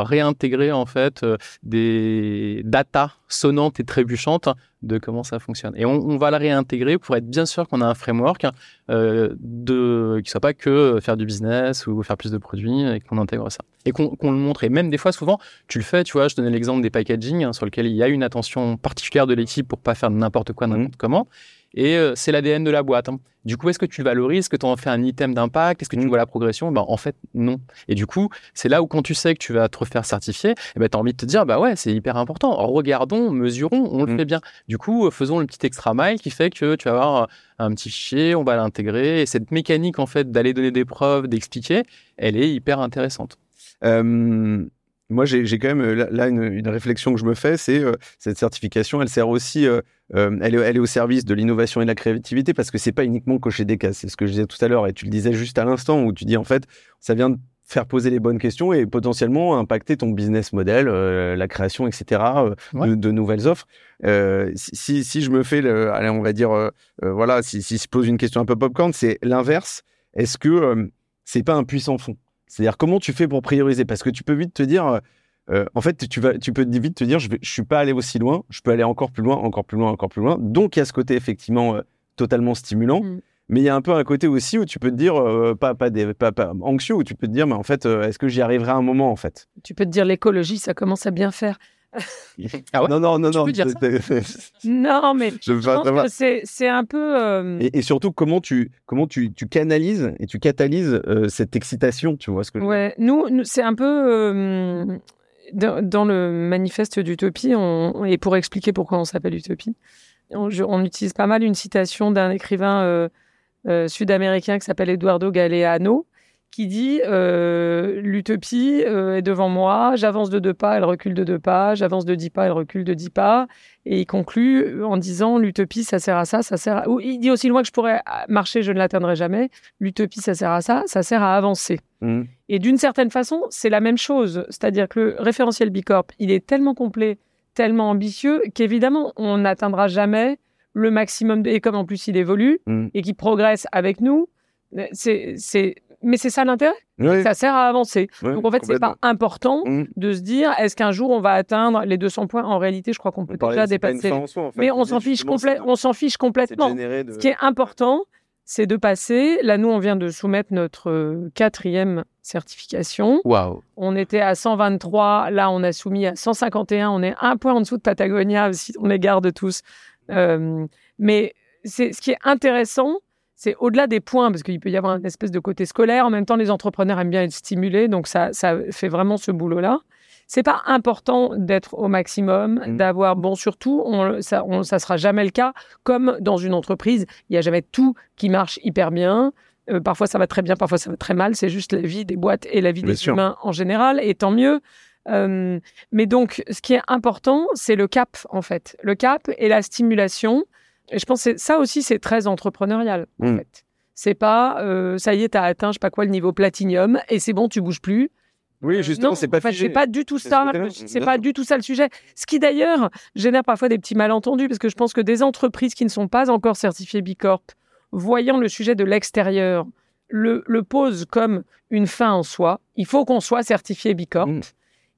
réintégrer en fait des data sonnantes et trébuchantes de comment ça fonctionne. Et on, va la réintégrer pour être bien sûr qu'on a un framework de, qui soit pas que faire du business ou faire plus de produits et qu'on intègre ça. Et qu'on le montre. Et même des fois, souvent, tu le fais, tu vois, je donnais l'exemple des packaging hein, sur lequel il y a une attention particulière de l'équipe pour pas faire n'importe quoi, n'importe mmh. comment et euh, c'est l'ADN de la boîte. Hein. Du coup, est-ce que tu le valorises Est-ce que tu en fais un item d'impact? Est-ce que tu mm. vois la progression? Ben, En fait, non. Et du coup, c'est là où quand tu sais que tu vas te refaire certifier, eh ben, tu as envie de te dire, bah ouais, c'est hyper important. Regardons, mesurons, on le mm. fait bien. Du coup, euh, faisons le petit extra mile qui fait que tu vas avoir un petit fichier, on va l'intégrer. Et cette mécanique, en fait, d'aller donner des preuves, d'expliquer, elle est hyper intéressante. Euh, moi, j'ai quand même euh, là, une, réflexion que je me fais, c'est euh, cette certification, elle sert aussi, euh, elle, est, elle, est, au service de l'innovation et de la créativité parce que c'est pas uniquement cocher des cases. C'est ce que je disais tout à l'heure et tu le disais juste à l'instant où tu dis en fait, ça vient de faire poser les bonnes questions et potentiellement impacter ton business model, la création, etc., de, nouvelles offres. Si, si, je me fais, le, allez, on va dire, voilà, si, si je pose une question un peu popcorn, c'est l'inverse. Est-ce que c'est pas un puissant fond? C'est-à-dire comment tu fais pour prioriser? Parce que tu peux vite te dire, euh, euh, en fait, tu, vas, tu peux vite te dire, je ne suis pas allé aussi loin, je peux aller encore plus loin, encore plus loin, encore plus loin. Donc, il y a ce côté effectivement euh, totalement stimulant. Mm. Mais il y a un peu un côté aussi où tu peux te dire, pas, pas, des, pas, anxieux, où tu peux te dire, mais en fait, est-ce que j'y arriverai un moment en fait? Tu peux te dire, l'écologie, ça commence à bien faire. ah ouais non, non, non, non. Peux dire ça non, mais je, pense que c'est un peu. Euh, et, surtout, comment tu, comment tu, tu canalises et tu catalyses euh, cette excitation, tu vois ce que Ouais, nous, c'est un peu. Euh, dans, le manifeste d'Utopie, et pour expliquer pourquoi on s'appelle Utopie, on, on, utilise pas mal une citation d'un écrivain sud-américain qui s'appelle Eduardo Galeano, qui dit euh, l'utopie euh, est devant moi, j'avance de deux pas, elle recule de deux pas, j'avance de dix pas, elle recule de dix pas. Et il conclut en disant l'utopie, ça sert à ça, ça sert à... Il dit aussi loin que je pourrais marcher, je ne l'atteindrai jamais. L'utopie, ça sert à ça, ça sert à avancer. Mmh. Et d'une certaine façon, c'est la même chose. C'est-à-dire que le référentiel Bicorp, il est tellement complet, tellement ambitieux, qu'évidemment, on n'atteindra jamais le maximum. Et comme en plus il évolue mmh. et qu'il progresse avec nous, c'est mais c'est ça l'intérêt. Ça sert à avancer. Donc en fait, c'est pas important mmh. de se dire est-ce qu'un jour on va atteindre les 200 points? En réalité, je crois qu'on peut déjà dépasser. Mais on s'en fiche, on s'en fiche complètement. Ce qui est important, c'est de passer. Là, nous, on vient de soumettre notre euh, quatrième certification. Waouh. On était à 123. Là, on a soumis à 151. On est un point en dessous de Patagonia, si on les garde tous. Euh, mais c'est ce qui est intéressant, c'est au-delà des points, parce qu'il peut y avoir une espèce de côté scolaire. En même temps, les entrepreneurs aiment bien être stimulés, donc ça, ça fait vraiment ce boulot-là. C'est pas important d'être au maximum, mmh. d'avoir bon surtout, on, ça, on, ça sera jamais le cas. Comme dans une entreprise, il y a jamais tout qui marche hyper bien. Euh, parfois ça va très bien, parfois ça va très mal. C'est juste la vie des boîtes et la vie des humains en général, et tant mieux. Euh, mais donc, ce qui est important, c'est le cap en fait, le cap et la stimulation. Et je pense que ça aussi, c'est très entrepreneurial, en mm. fait. C'est pas, ça y est, tu as atteint, je sais pas quoi, le niveau platinium et c'est bon, tu bouges plus. Oui, justement, c'est pas C'est pas du tout ça. C'est pas du tout ça le sujet. Ce qui d'ailleurs génère parfois des petits malentendus parce que je pense que des entreprises qui ne sont pas encore certifiées Bicorp, voyant le sujet de l'extérieur, le, le posent comme une fin en soi. Il faut qu'on soit certifié Bicorp. Mm.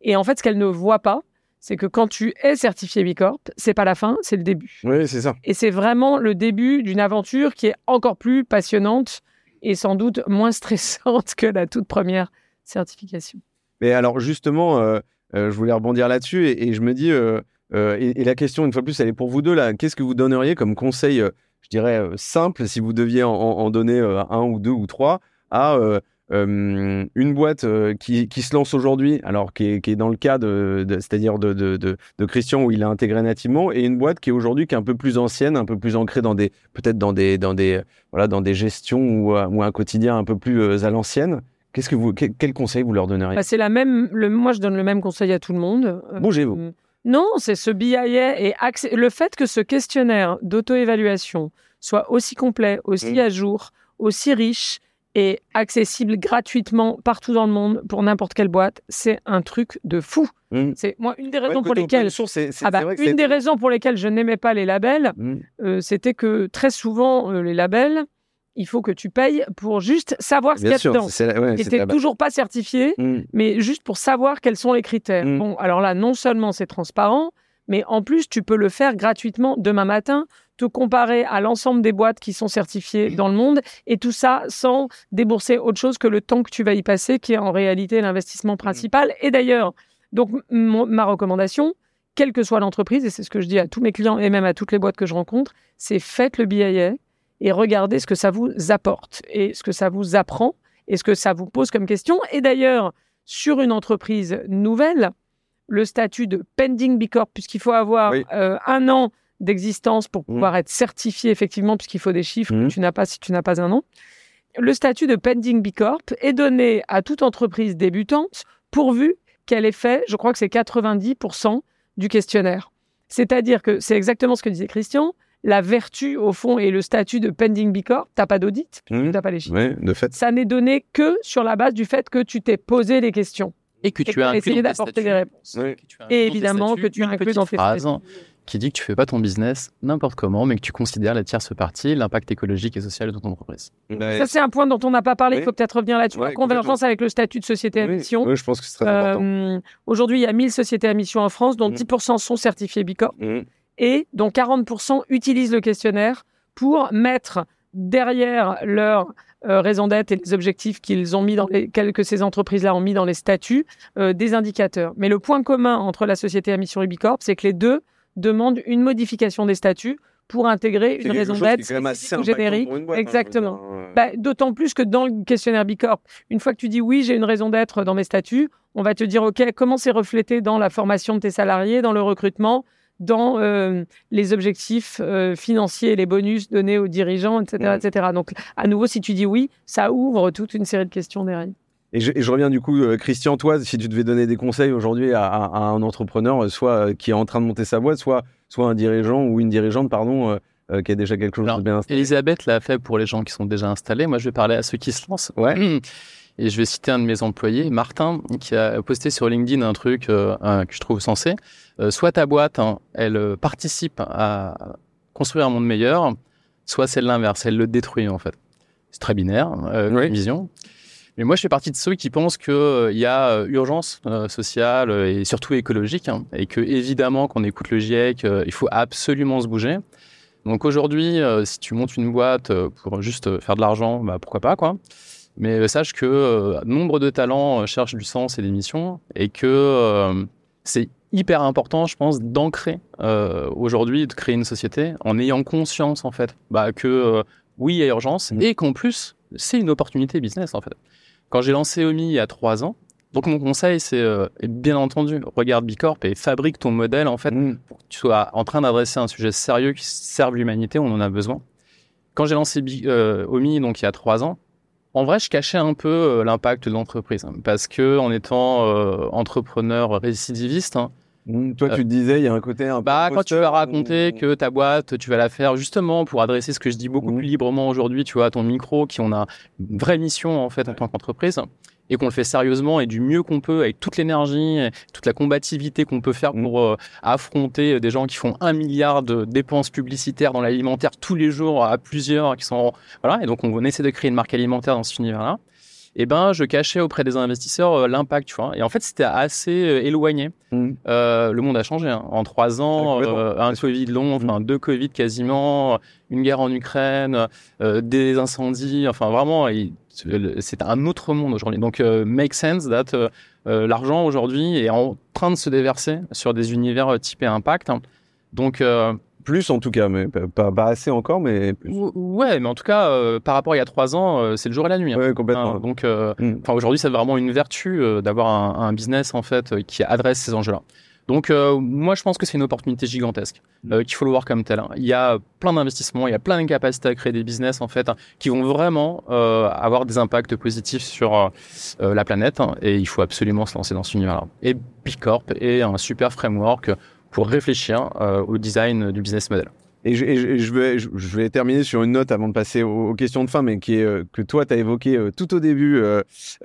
Et en fait, ce qu'elles ne voient pas, c'est que quand tu es certifié Bicorp, c'est pas la fin, c'est le début. Oui, c'est ça. Et c'est vraiment le début d'une aventure qui est encore plus passionnante et sans doute moins stressante que la toute première certification. Mais alors justement, euh, euh, je voulais rebondir là-dessus et, je me dis, euh, et, la question une fois de plus, elle est pour vous deux là. Qu'est-ce que vous donneriez comme conseil, je dirais simple, si vous deviez en, donner un ou deux ou trois à une boîte qui, se lance aujourd'hui, alors qui est, dans le cas de, c'est-à-dire de, de, Christian où il a intégré nativement, et une boîte qui est aujourd'hui qui est un peu plus ancienne, un peu plus ancrée dans des peut-être dans des dans des voilà dans des gestions ou, ou un quotidien un peu plus à l'ancienne. Qu'est-ce que vous, quel, conseil vous leur donneriez? Bah, C'est la même. Le, moi, je donne le même conseil à tout le monde. Euh, Bougez-vous. Euh, non, c'est ce BIA et le fait que ce questionnaire d'auto-évaluation soit aussi complet, aussi mmh. à jour, aussi riche et accessible gratuitement partout dans le monde pour n'importe quelle boîte, c'est un truc de fou. Mmh. C'est moi une des raisons pour lesquelles ah bah, une des raisons pour lesquelles je n'aimais pas les labels, mmh. euh, c'était que très souvent les labels il faut que tu payes pour juste savoir ce qu'il y a dedans. et tu toujours pas certifié, mm. mais juste pour savoir quels sont les critères. Bon, alors là, non seulement c'est transparent, mais en plus, tu peux le faire gratuitement demain matin, te comparer à l'ensemble des boîtes qui sont certifiées dans le monde, et tout ça sans débourser autre chose que le temps que tu vas y passer, qui est en réalité l'investissement principal. Et d'ailleurs, donc ma recommandation, quelle que soit l'entreprise, et c'est ce que je dis à tous mes clients et même à toutes les boîtes que je rencontre, c'est faites le BIA et regardez ce que ça vous apporte et ce que ça vous apprend et ce que ça vous pose comme question. Et d'ailleurs, sur une entreprise nouvelle, le statut de pending B Corp, puisqu'il faut avoir euh, un an d'existence pour mmh. pouvoir être certifié effectivement, puisqu'il faut des chiffres que mmh. tu n'as pas si tu n'as pas un an. Le statut de pending B Corp est donné à toute entreprise débutante pourvu qu'elle ait fait, je crois que c'est 90% du questionnaire. C'est-à-dire que c'est exactement ce que disait Christian, la vertu, au fond, et le statut de pending B Corp, t'as pas d'audit, tu mmh. n'as pas les chiffres. Oui, de fait. Ça n'est donné que sur la base du fait que tu t'es posé les questions. Et que tu as essayé d'apporter des réponses. Et évidemment que tu as inclus dans tes phrases qui dit que tu fais pas ton business n'importe comment, mais que tu considères la tierce partie, l'impact écologique et social de ton entreprise. Ça, c'est un point dont on n'a pas parlé. Il faut peut-être revenir là-dessus. la convergence avec le statut de société à mission. Oui, je pense que c'est très important. Euh, aujourd'hui, il y a 1000 sociétés à mission en France, dont 10% mmh. sont certifiées Bicorp. Mmh et dont 40% utilisent le questionnaire pour mettre derrière leur euh, raison d'être et les objectifs qu'ils ont mis dans les, que ces entreprises-là ont mis dans les statuts, euh, des indicateurs. Mais le point commun entre la société à mission Ubicorp, c'est que les deux demandent une modification des statuts pour intégrer une raison d'être générique. Hein, Exactement. Bah, d'autant plus que dans le questionnaire Bicorp, une fois que tu dis oui, j'ai une raison d'être dans mes statuts, on va te dire OK, comment c'est reflété dans la formation de tes salariés, dans le recrutement, dans euh, les objectifs euh, financiers les bonus donnés aux dirigeants, etc., etc. Donc, à nouveau, si tu dis oui, ça ouvre toute une série de questions derrière. Et je, reviens du coup, euh, Christian, toi, si tu devais donner des conseils aujourd'hui à, un entrepreneur, soit qui est en train de monter sa boîte, soit, soit un dirigeant ou une dirigeante, pardon, qui a déjà quelque chose de bien installé. Elisabeth l'a fait pour les gens qui sont déjà installés. Moi, je vais parler à ceux qui se lancent. Ouais. Et je vais citer un de mes employés, Martin, qui a posté sur LinkedIn un truc euh, que je trouve sensé. Euh, soit ta boîte, hein, elle euh, participe à construire un monde meilleur, soit c'est l'inverse, elle le détruit en fait. C'est très binaire, euh, vision. Mais moi, je fais partie de ceux qui pensent qu'il y a urgence sociale et surtout écologique, hein, et que évidemment, quand on écoute le GIEC, il faut absolument se bouger. Donc aujourd'hui, si tu montes une boîte pour juste faire de l'argent, bah, pourquoi pas, quoi. Mais euh, sache que euh, nombre de talents euh, cherchent du sens et des missions et que c'est hyper important, je pense, d'ancrer aujourd'hui, de créer une société en ayant conscience, en fait, bah, que oui, il y a urgence mmh. et qu'en plus, c'est une opportunité business, en fait. Quand j'ai lancé OMI il y a trois ans, donc mon conseil, c'est bien entendu, regarde Bicorp et fabrique ton modèle, en fait, mmh. pour que tu sois en train d'adresser un sujet sérieux qui serve l'humanité, on en a besoin. Quand j'ai lancé OMI, donc il y a trois ans, en vrai, je cachais un peu euh, l'impact de l'entreprise hein, parce que en étant euh, entrepreneur récidiviste, hein, Mmh, toi, tu te disais, il y a un côté un bah, Quand tu vas raconter que ta boîte, tu vas la faire justement pour adresser ce que je dis beaucoup plus librement aujourd'hui, tu vois, à ton micro, qui on a une vraie mission en fait en tant qu'entreprise et qu'on le fait sérieusement et du mieux qu'on peut avec toute l'énergie, toute la combativité qu'on peut faire pour euh, affronter des gens qui font un milliard de dépenses publicitaires dans l'alimentaire tous les jours à plusieurs, qui sont voilà. Et donc on essaie de créer une marque alimentaire dans cet univers-là eh ben, je cachais auprès des investisseurs euh, l'impact, tu vois. Et en fait, c'était assez euh, éloigné. Mmh. Euh, le monde a changé. Hein. En trois ans, un Covid long, enfin mmh. deux Covid quasiment, une guerre en Ukraine, des incendies, enfin vraiment, c'est un autre monde aujourd'hui. Donc, make sense that l'argent aujourd'hui est en train de se déverser sur des univers typés impact. Donc, plus en tout cas, mais pas, pas assez encore, mais plus. Ouais, mais en tout cas, euh, par rapport à il y a trois ans, euh, c'est le jour et la nuit. Hein. Ouais, complètement. donc, euh, mm. enfin, aujourd'hui, c'est vraiment une vertu d'avoir un, un, business en fait qui adresse ces enjeux-là. Donc, moi, je pense que c'est une opportunité gigantesque mm. qu'il faut le voir comme tel. Hein. Il y a plein d'investissements, il y a plein de capacités à créer des business en fait hein, qui vont vraiment avoir des impacts positifs sur la planète, et il faut absolument se lancer dans ce univers-là. Et Bicorp est un super framework pour réfléchir euh, au design du business model. Et je, vais, terminer sur une note avant de passer aux, questions de fin, mais euh, que toi, tu as évoqué euh, tout au début,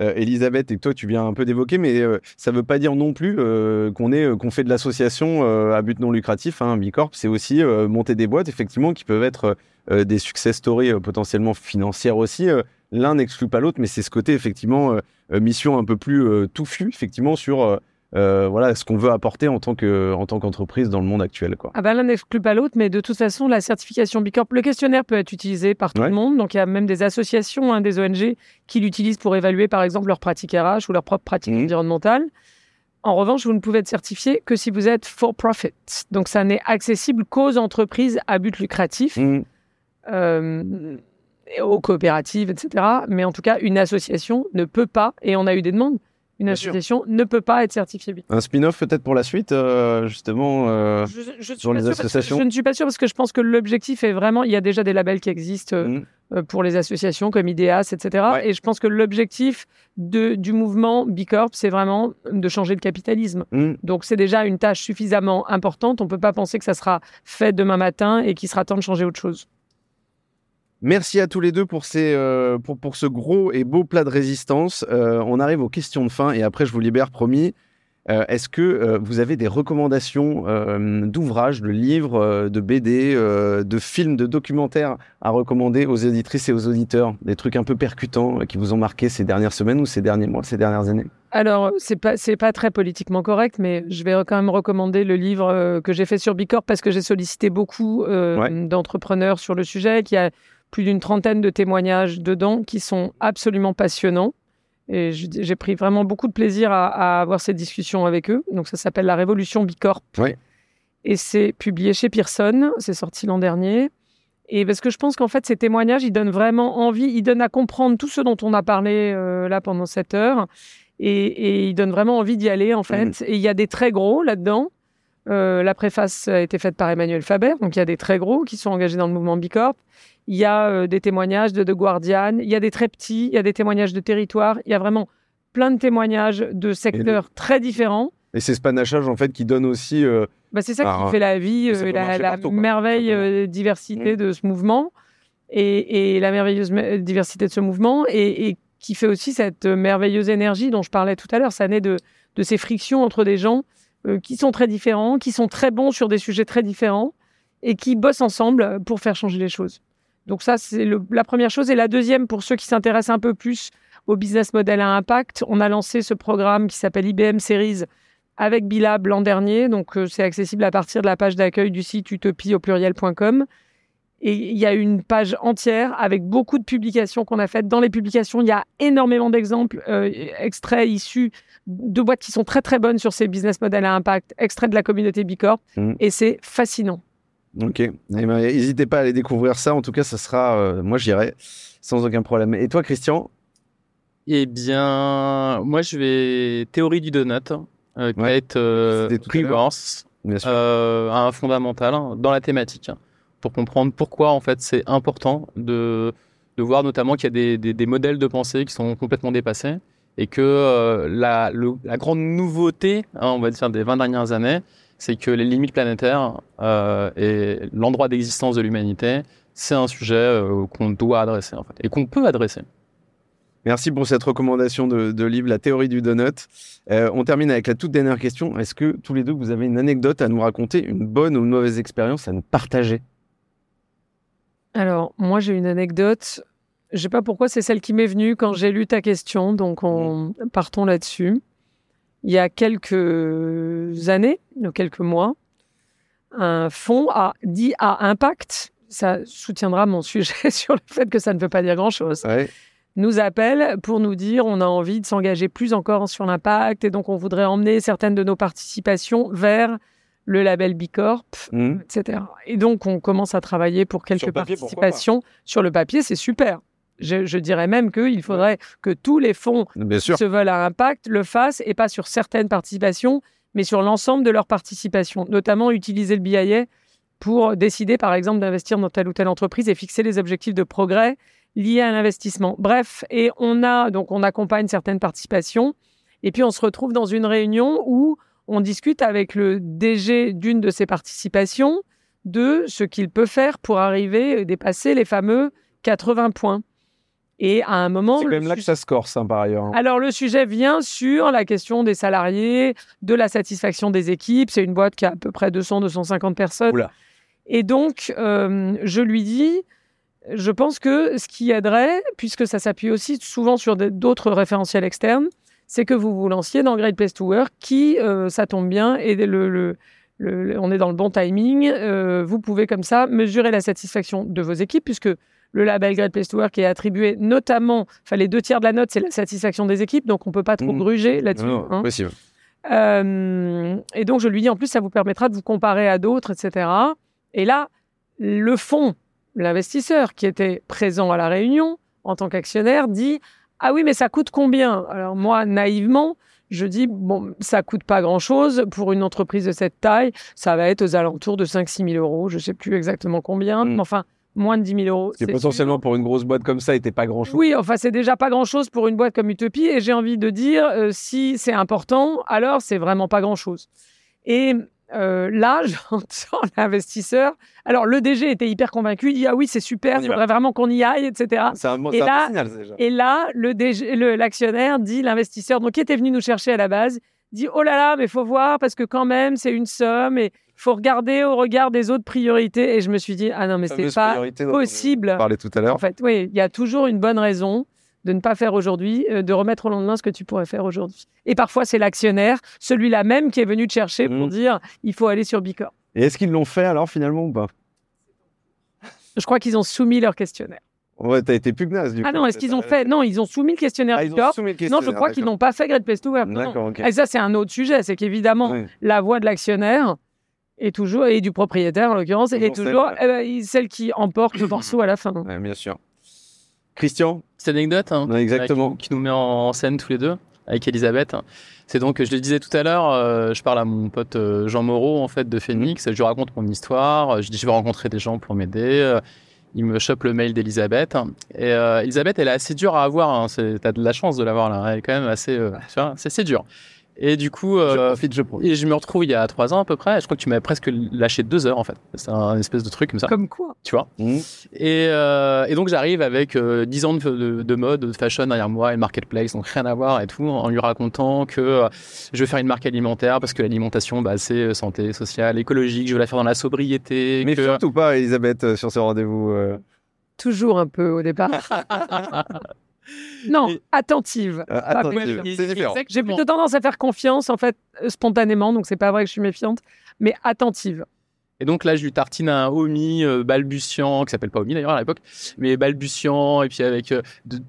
Elisabeth, et que toi, tu viens un peu d'évoquer, mais ça ne veut pas dire non plus qu'on fait de l'association à but non lucratif. Hein, Bicorp, c'est aussi monter des boîtes, effectivement, qui peuvent être des success stories potentiellement financières aussi. L'un n'exclut pas l'autre, mais c'est ce côté, effectivement, mission un peu plus touffue, effectivement, sur euh, voilà ce qu'on veut apporter en tant que en tant qu'entreprise dans le monde actuel quoi. Ah ben l'un n'exclut pas l'autre mais de toute façon la certification Bicorp le questionnaire peut être utilisé par tout le monde donc il y a même des associations hein, des ONG qui l'utilisent pour évaluer par exemple leurs pratiques RH ou leurs propres pratiques mmh. environnementales. En revanche, vous ne pouvez être certifié que si vous êtes for profit. Donc ça n'est accessible qu'aux entreprises à but lucratif. Mmh. Euh, aux coopératives, etc. Mais en tout cas, une association ne peut pas, et on a eu des demandes, une association ne peut pas être certifiée Un spin-off peut-être pour la suite, euh, justement, euh, sur les associations Je ne suis pas sûr parce que je pense que l'objectif est vraiment, il y a déjà des labels qui existent euh, mm. pour les associations comme IDEAS, etc. Et je pense que l'objectif du mouvement Bicorp, c'est vraiment de changer le capitalisme. Mm. Donc c'est déjà une tâche suffisamment importante. On ne peut pas penser que ça sera fait demain matin et qu'il sera temps de changer autre chose. Merci à tous les deux pour, ces, euh, pour, pour, ce gros et beau plat de résistance. Euh, on arrive aux questions de fin et après je vous libère, promis. Euh, est-ce que vous avez des recommandations d'ouvrages, de livres, de BD, de films, de documentaires à recommander aux éditrices et aux auditeurs? Des trucs un peu percutants qui vous ont marqué ces dernières semaines ou ces derniers mois, ces dernières années? Alors, c'est pas pas très politiquement correct, mais je vais quand même recommander le livre que j'ai fait sur Bicorp parce que j'ai sollicité beaucoup d'entrepreneurs sur le sujet, qui a plus d'une trentaine de témoignages dedans qui sont absolument passionnants. Et j'ai pris vraiment beaucoup de plaisir à, avoir ces discussions avec eux. Donc ça s'appelle La Révolution Bicorp. Oui. Et c'est publié chez Pearson. C'est sorti l'an dernier. Et parce que je pense qu'en fait, ces témoignages, ils donnent vraiment envie, ils donnent à comprendre tout ce dont on a parlé euh, là pendant cette heure. Et, et, ils donnent vraiment envie d'y aller, en fait. Mmh. Et il y a des très gros là-dedans. Euh, la préface a été faite par Emmanuel Faber, donc il y a des très gros qui sont engagés dans le mouvement Bicorp. Il y a euh, des témoignages de The Guardian, il y a des très petits, il y a des témoignages de territoire, il y a vraiment plein de témoignages de secteurs très différents. Et c'est ce panachage en fait qui donne aussi. Euh, bah, c'est ça qui fait la vie, la, merveille diversité mmh. de ce mouvement et, et, la merveilleuse diversité de ce mouvement et, et, qui fait aussi cette merveilleuse énergie dont je parlais tout à l'heure. Ça naît de, de ces frictions entre des gens euh, qui sont très différents, qui sont très bons sur des sujets très différents et qui bossent ensemble pour faire changer les choses. Donc ça, c'est la première chose. Et la deuxième, pour ceux qui s'intéressent un peu plus au business model à impact, on a lancé ce programme qui s'appelle IBM Series avec Bilab l'an dernier. Donc euh, c'est accessible à partir de la page d'accueil du site utopie au pluriel.com. Et il y a une page entière avec beaucoup de publications qu'on a faites. Dans les publications, il y a énormément d'exemples euh, extraits issus de boîtes qui sont très très bonnes sur ces business models à impact, extraits de la communauté Bicorp. Mm. Et c'est fascinant. Ok. Eh ben, n'hésitez pas à aller découvrir ça. En tout cas, ça sera, euh, moi j'irai sans aucun problème. Et toi, Christian? Eh bien, moi je vais théorie du donut, euh, qui va être euh, un fondamental dans la thématique pour comprendre pourquoi en fait c'est important de, de voir notamment qu'il y a des, des, modèles de pensée qui sont complètement dépassés et que la, la, grande nouveauté, hein, on va dire des 20 dernières années, c'est que les limites planétaires et l'endroit d'existence de l'humanité, c'est un sujet qu'on doit adresser en fait, et qu'on peut adresser. Merci pour cette recommandation de, livre, La théorie du donut. Euh, on termine avec la toute dernière question. Est-ce que tous les deux, vous avez une anecdote à nous raconter, une bonne ou une mauvaise expérience à nous partager? Alors, moi, j'ai une anecdote. Je sais pas pourquoi, c'est celle qui m'est venue quand j'ai lu ta question. Donc, on... Mmh. partons là-dessus. Il y a quelques années, quelques mois, un fonds a dit à impact, ça soutiendra mon sujet sur le fait que ça ne veut pas dire grand-chose. Ouais nous appelle pour nous dire on a envie de s'engager plus encore sur l'impact et donc on voudrait emmener certaines de nos participations vers le label Bicorp, mmh. etc. Et donc on commence à travailler pour quelques participations. Sur le papier, c'est super. Je, dirais même qu'il faudrait que tous les fonds qui se veulent à impact le fassent et pas sur certaines participations, mais sur l'ensemble de leurs participations, notamment utiliser le BIA pour décider, par exemple, d'investir dans telle ou telle entreprise et fixer les objectifs de progrès liées à l'investissement. Bref, et on a donc on accompagne certaines participations et puis on se retrouve dans une réunion où on discute avec le DG d'une de ces participations de ce qu'il peut faire pour arriver à dépasser les fameux 80 points. Et à un moment. C'est quand même là que ça se corse, hein, par ailleurs. Hein. Alors, le sujet vient sur la question des salariés, de la satisfaction des équipes. C'est une boîte qui a à peu près 200-250 personnes. Et donc, euh, je lui dis je pense que ce qui aiderait, puisque ça s'appuie aussi souvent sur d'autres référentiels externes, c'est que vous vous lanciez dans Great Place to Work, qui, euh, ça tombe bien, et le, on est dans le bon timing. Euh, vous pouvez comme ça mesurer la satisfaction de vos équipes, puisque le label Great Place to Work est attribué notamment, enfin les deux tiers de la note, c'est la satisfaction des équipes, donc on peut pas trop mmh. gruger là-dessus. Hein. Possible. Euh, et donc je lui dis en plus, ça vous permettra de vous comparer à d'autres, etc. Et là, le fond l'investisseur qui était présent à la réunion en tant qu'actionnaire dit Ah oui, mais ça coûte combien? Alors moi, naïvement, je dis Bon, ça coûte pas grand-chose pour une entreprise de cette taille. Ça va être aux alentours de 5-6 000 euros. Je ne sais plus exactement combien, hmm. mais enfin, moins de 10 000 euros. Ce qui potentiellement pour une grosse boîte comme ça n'était pas grand-chose. Oui, enfin, c'est déjà pas grand-chose pour une boîte comme Utopie. Et j'ai envie de dire euh, Si c'est important, alors c'est vraiment pas grand-chose. Et euh, là, j'entends l'investisseur. Alors, le DG était hyper convaincu. Il dit Ah oui, c'est super, il faudrait vraiment qu'on y aille, etc. C'est un, et, là, signal, déjà. et là, le DG, l'actionnaire dit L'investisseur, donc qui était venu nous chercher à la base, dit Oh là là, mais faut voir parce que quand même, c'est une somme et il faut regarder au regard des autres priorités. Et je me suis dit Ah non, mais c'est pas possible. On parlait tout à l'heure. En fait, oui, il y a toujours une bonne raison de ne pas faire aujourd'hui, euh, de remettre au lendemain ce que tu pourrais faire aujourd'hui. Et parfois, c'est l'actionnaire, celui-là même, qui est venu te chercher pour mmh. dire il faut aller sur Bicorp. Et est-ce qu'ils l'ont fait alors finalement ou pas? Je crois qu'ils ont soumis leur questionnaire. Ouais, t'as été pugnace du ah coup. Ah non, est-ce qu'ils ont fait? Non, ils ont soumis le questionnaire ah, Bicorp. Non, je crois qu'ils n'ont pas fait Great Place to Work. D'accord, Et ça, c'est un autre sujet. C'est qu'évidemment, la voix de l'actionnaire est toujours, et du propriétaire en l'occurrence, est toujours celle, ben, celle qui emporte le morceau à la fin. bien sûr. Christian? Anecdote hein, exactement. Qui, nous met en scène tous les deux avec Elisabeth. C'est donc, je le disais tout à l'heure, euh, je parle à mon pote euh, Jean Moreau en fait de Phoenix, je lui raconte mon histoire, je dis je vais rencontrer des gens pour m'aider. Euh, il me chope le mail d'Elisabeth. Et Elisabeth, elle est assez dure à avoir. Hein. T'as de la chance de l'avoir là. Elle est quand même assez. c'est dur. Et du coup, euh, je je Et je me retrouve il y a trois ans à peu près. Je crois que tu m'avais presque lâché deux heures en fait. C'est un espèce de truc comme ça. Comme quoi Tu vois mmh. et, euh, et, donc j'arrive avec euh, dix ans de, de, mode, de fashion derrière moi et le marketplace, donc rien à voir et tout, en lui racontant que euh, je veux faire une marque alimentaire parce que l'alimentation, bah, c'est santé, sociale, écologique. Je veux la faire dans la sobriété. Mais que... ou pas, Elisabeth, sur ce rendez-vous Toujours un peu au départ. Non, attentive. Euh, attentive. C'est différent. J'ai plutôt tendance à faire confiance, en fait, euh, spontanément, donc c'est pas vrai que je suis méfiante, mais attentive. Et donc là, je lui tartine un Omi euh, balbutiant, qui s'appelle pas Omi d'ailleurs à l'époque, mais balbutiant, et puis avec euh,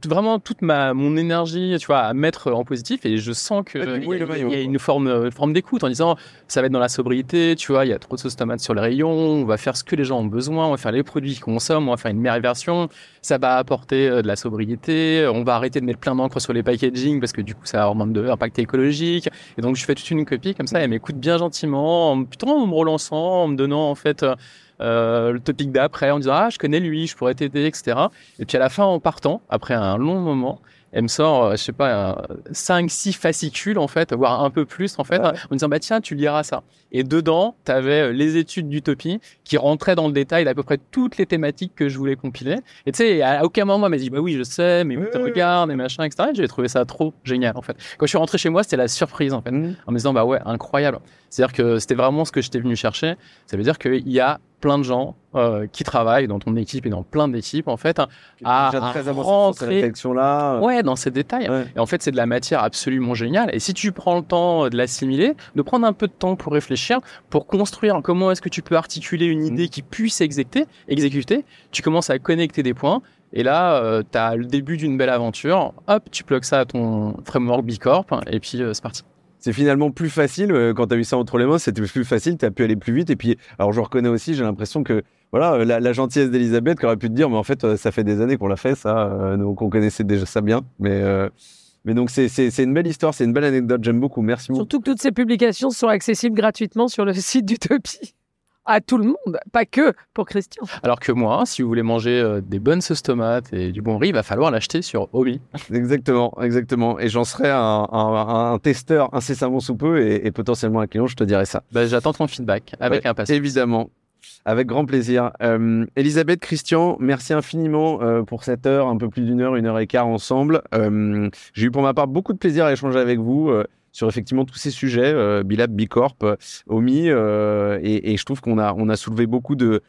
vraiment toute ma mon énergie, tu vois, à mettre en positif. Et je sens que il y, a une forme, euh, forme d'écoute en disant, ça va être dans la sobriété, tu vois, il y a trop de sauce tomate sur les rayons, on va faire ce que les gens ont besoin, on va faire les produits qu'ils consomment, on va faire une meilleure version, ça va apporter de la sobriété, on va arrêter de mettre plein d'encre sur les packaging parce que du coup ça augmente de l'impact écologique. Et donc je fais toute une copie comme ça, elle m'écoute bien gentiment, plutôt en me relançant, en me donnant en fait euh, euh, le topic d'après en disant ah je connais lui, je pourrais t'aider, etc. Et puis à la fin en partant, après un long moment, elle me sort, euh, je sais pas, 5, 6 fascicules, en fait, voire un peu plus, en fait, en me disant, bah tiens, tu liras ça. Et dedans, tu avais euh, les études d'utopie qui rentraient dans le détail d'à peu près toutes les thématiques que je voulais compiler. Et tu sais, à aucun moment, elle m'a dit, bah oui, je sais, mais regarde, et machin, etc. J'ai trouvé ça trop génial, en fait. Quand je suis rentré chez moi, c'était la surprise, en fait, mmh. en me disant, bah ouais, incroyable. C'est-à-dire que c'était vraiment ce que j'étais venu chercher. Ça veut dire qu'il y a plein de gens euh, qui travaillent dans ton équipe et dans plein d'équipes en fait à, à rentrer là ouais dans ces détails. Et en fait c'est de la matière absolument géniale. Et si tu prends le temps de l'assimiler de prendre un peu de temps pour réfléchir pour construire comment est-ce que tu peux articuler une idée mm. qui puisse exécuter exécuter tu commences à connecter des points. Et là, euh, tu as le début d'une belle aventure. Hop, tu plugues ça à ton framework Bicorp et puis euh, c'est parti c'est finalement plus facile euh, quand tu as eu ça entre les mains, c'était plus facile, tu as pu aller plus vite. Et puis, alors je reconnais aussi, j'ai l'impression que voilà, euh, la, gentillesse d'Elisabeth qui aurait pu te dire, mais en fait, euh, ça fait des années qu'on l'a fait, ça, donc on connaissait déjà ça bien. Mais, mais donc, c'est une belle histoire, c'est une belle anecdote, j'aime beaucoup. Merci beaucoup. Surtout que toutes ces publications sont accessibles gratuitement sur le site d'Utopie à tout le monde, pas que pour Christian. Alors que moi, si vous voulez manger euh, des bonnes sauces tomates et du bon riz, il va falloir l'acheter sur Omi. Exactement, exactement. Et j'en serai un, testeur incessamment sous peu et, potentiellement un client, je te dirai ça. Bah, j'attends ton feedback avec impatience. Évidemment. Avec grand plaisir. Euh, Elisabeth, Christian, merci infiniment euh, pour cette heure, un peu plus d'une heure, une heure et quart ensemble. J'ai eu pour ma part beaucoup de plaisir à échanger avec vous sur effectivement tous ces sujets, euh, Bilab, Bicorp, euh, OMI, euh, et, je trouve qu'on a, on a soulevé beaucoup de,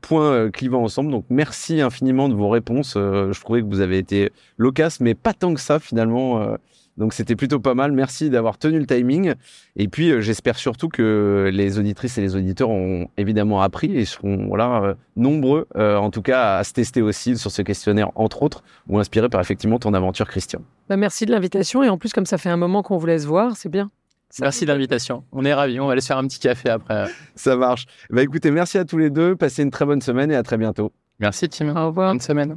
points clivants ensemble. Donc merci infiniment de vos réponses. je trouvais que vous avez été loquace, mais pas tant que ça finalement. Donc c'était plutôt pas mal. Merci d'avoir tenu le timing. Et puis euh, j'espère surtout que les auditrices et les auditeurs ont évidemment appris et seront voilà, euh, nombreux, euh, en tout cas, à se tester aussi sur ce questionnaire, entre autres, ou inspirés par effectivement ton aventure, Christian. Bah, merci de l'invitation. Et en plus, comme ça fait un moment qu'on vous laisse voir, c'est bien. Merci de l'invitation. On est ravis. On va aller se faire un petit café après. Ça marche. Bah écoutez, merci à tous les deux. Passez une très bonne semaine et à très bientôt. Merci Tim. Au revoir. Bonne semaine.